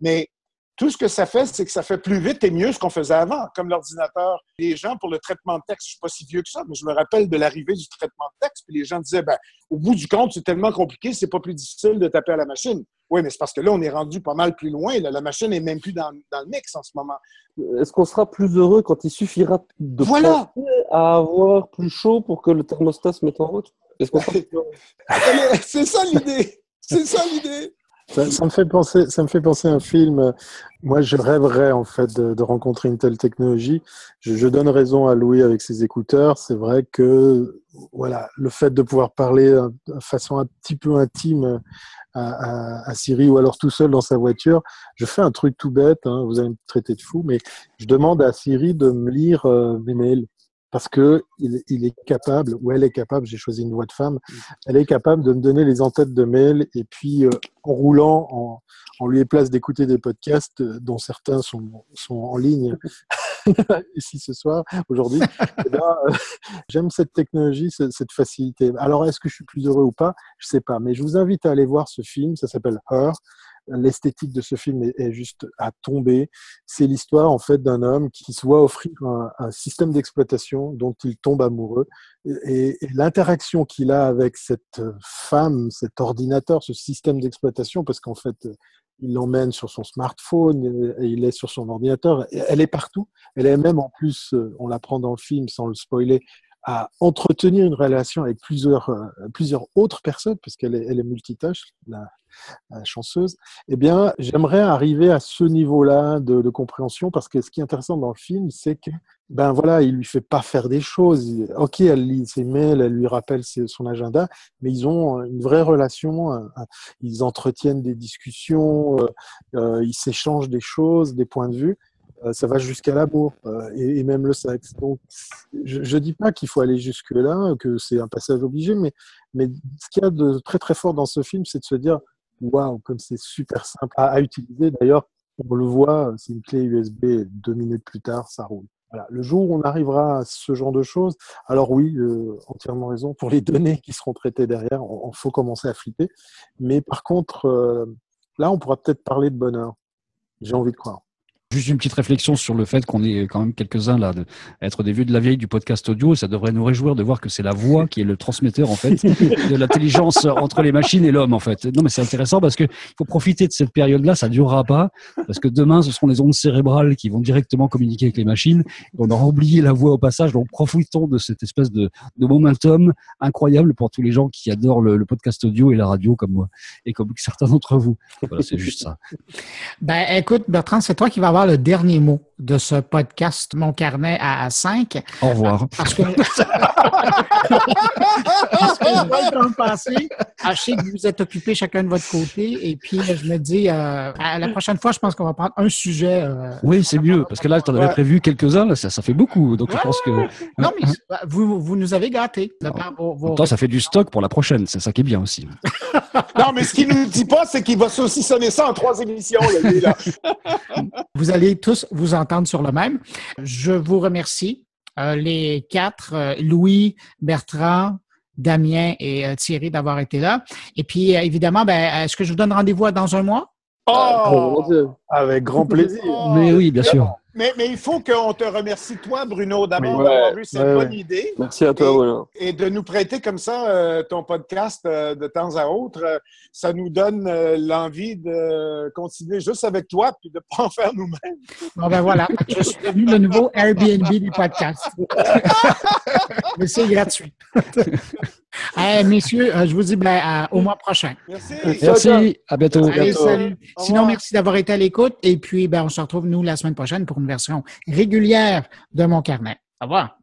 Mais tout ce que ça fait, c'est que ça fait plus vite et mieux ce qu'on faisait avant, comme l'ordinateur. Les gens, pour le traitement de texte, je suis pas si vieux que ça, mais je me rappelle de l'arrivée du traitement de texte, puis les gens disaient, ben, au bout du compte, c'est tellement compliqué, c'est pas plus difficile de taper à la machine. Oui, mais c'est parce que là, on est rendu pas mal plus loin. la machine est même plus dans, le mix en ce moment. Est-ce qu'on sera plus heureux quand il suffira de voilà. à avoir plus chaud pour que le thermostat se mette en route? C'est ça l'idée. C'est ça l'idée. Ça, me fait penser, ça me fait penser à un film. Moi, je rêverais en fait de, rencontrer une telle technologie. Je, donne raison à Louis avec ses écouteurs. C'est vrai que voilà, le fait de pouvoir parler de façon un petit peu intime à, Siri ou alors tout seul dans sa voiture, je fais un truc tout bête. Hein, vous allez me traiter de fou, mais je demande à Siri de me lire euh, mes mails parce que il, est capable, ou elle est capable, j'ai choisi une voix de femme, mm. elle est capable de me donner les entêtes de mail et puis euh, en roulant, en, en lui place d'écouter des podcasts euh, dont certains sont, sont en ligne ici ce soir, aujourd'hui. Eh euh, j'aime cette technologie, cette facilité. Alors, est-ce que je suis plus heureux ou pas? Je sais pas, mais je vous invite à aller voir ce film. Ça s'appelle Her. L'esthétique de ce film est, juste à tomber. C'est l'histoire en fait d'un homme qui se voit offrir un, système d'exploitation dont il tombe amoureux et, l'interaction qu'il a avec cette femme, cet ordinateur, ce système d'exploitation, parce qu'en fait il l'emmène sur son smartphone et il est sur son ordinateur. Elle est partout. Elle est même en plus, on l'apprend dans le film sans le spoiler, à entretenir une relation avec plusieurs, euh, plusieurs autres personnes, parce qu'elle est, elle est multitâche, la, chanceuse, eh bien, j'aimerais arriver à ce niveau-là de, compréhension, parce que ce qui est intéressant dans le film, c'est que, ben voilà, il lui fait pas faire des choses. Ok, elle lit ses mails, elle lui rappelle son agenda, mais ils ont une vraie relation, ils entretiennent des discussions, euh, euh, ils s'échangent des choses, des points de vue. Euh, ça va jusqu'à l'amour euh, et, même le sexe. Donc, je ne dis pas qu'il faut aller jusque-là, que c'est un passage obligé, mais, mais ce qu'il y a de très très fort dans ce film, c'est de se dire waouh, comme c'est super simple à, utiliser. D'ailleurs, on le voit, c'est une clé USB, deux minutes plus tard, ça roule. Voilà. Le jour où on arrivera à ce genre de choses, alors oui, euh, entièrement raison, pour les données qui seront traitées derrière, il faut commencer à flipper. Mais par contre, là, on pourra peut-être parler de bonheur. J'ai envie de croire. Juste une petite réflexion sur le fait qu'on est quand même quelques-uns là, de être des vieux de la vieille du podcast audio. Ça devrait nous réjouir de voir que c'est la voix qui est le transmetteur en fait de l'intelligence entre les machines et l'homme en fait. Non mais c'est intéressant parce que faut profiter de cette période-là. Ça durera pas parce que demain ce seront les ondes cérébrales qui vont directement communiquer avec les machines. On aura oublié la voix au passage. Donc profitons de cette espèce de, de momentum incroyable pour tous les gens qui adorent le, podcast audio et la radio comme moi et comme certains d'entre vous. Voilà, c'est juste ça. Ben écoute Bertrand, c'est toi qui vas le dernier mot de ce podcast Mon carnet à 5. Au revoir. Parce que, parce que je passé, je sais que vous êtes occupés chacun de votre côté et puis je me dis, euh, la prochaine fois, je pense qu'on va prendre un sujet. Euh, oui, c'est mieux parce que là, tu en avais prévu quelques-uns, ça, ça fait beaucoup. Donc je pense que. Non, mais vous, vous nous avez gâtés. Vos, ça fait du stock pour la prochaine, c'est ça qui est bien aussi. non, mais ce qu'il nous dit pas, c'est qu'il va aussi sonner ça en trois émissions. Là, vous allez tous vous entendre sur le même. Je vous remercie, euh, les quatre, euh, Louis, Bertrand, Damien et euh, Thierry d'avoir été là. Et puis, évidemment, ben, est-ce que je vous donne rendez-vous dans un mois? Oh! Avec grand plaisir. Mais oui, bien sûr. Mais, mais, il faut qu'on te remercie, toi, Bruno, d'abord d'avoir eu cette bonne idée. Merci à toi, et, et de nous prêter comme ça euh, ton podcast euh, de temps à autre. Euh, ça nous donne l'envie de continuer juste avec toi puis de ne pas en faire nous-mêmes. Bon, ben voilà. Je suis devenu le nouveau Airbnb du podcast. Mais c'est gratuit. messieurs, je vous dis ben, au mois prochain. Merci. Merci. À bientôt. Allez, salut. Sinon, merci d'avoir été à l'écoute. Et puis, ben, on se retrouve, nous, la semaine prochaine pour version régulière de mon carnet. Au revoir.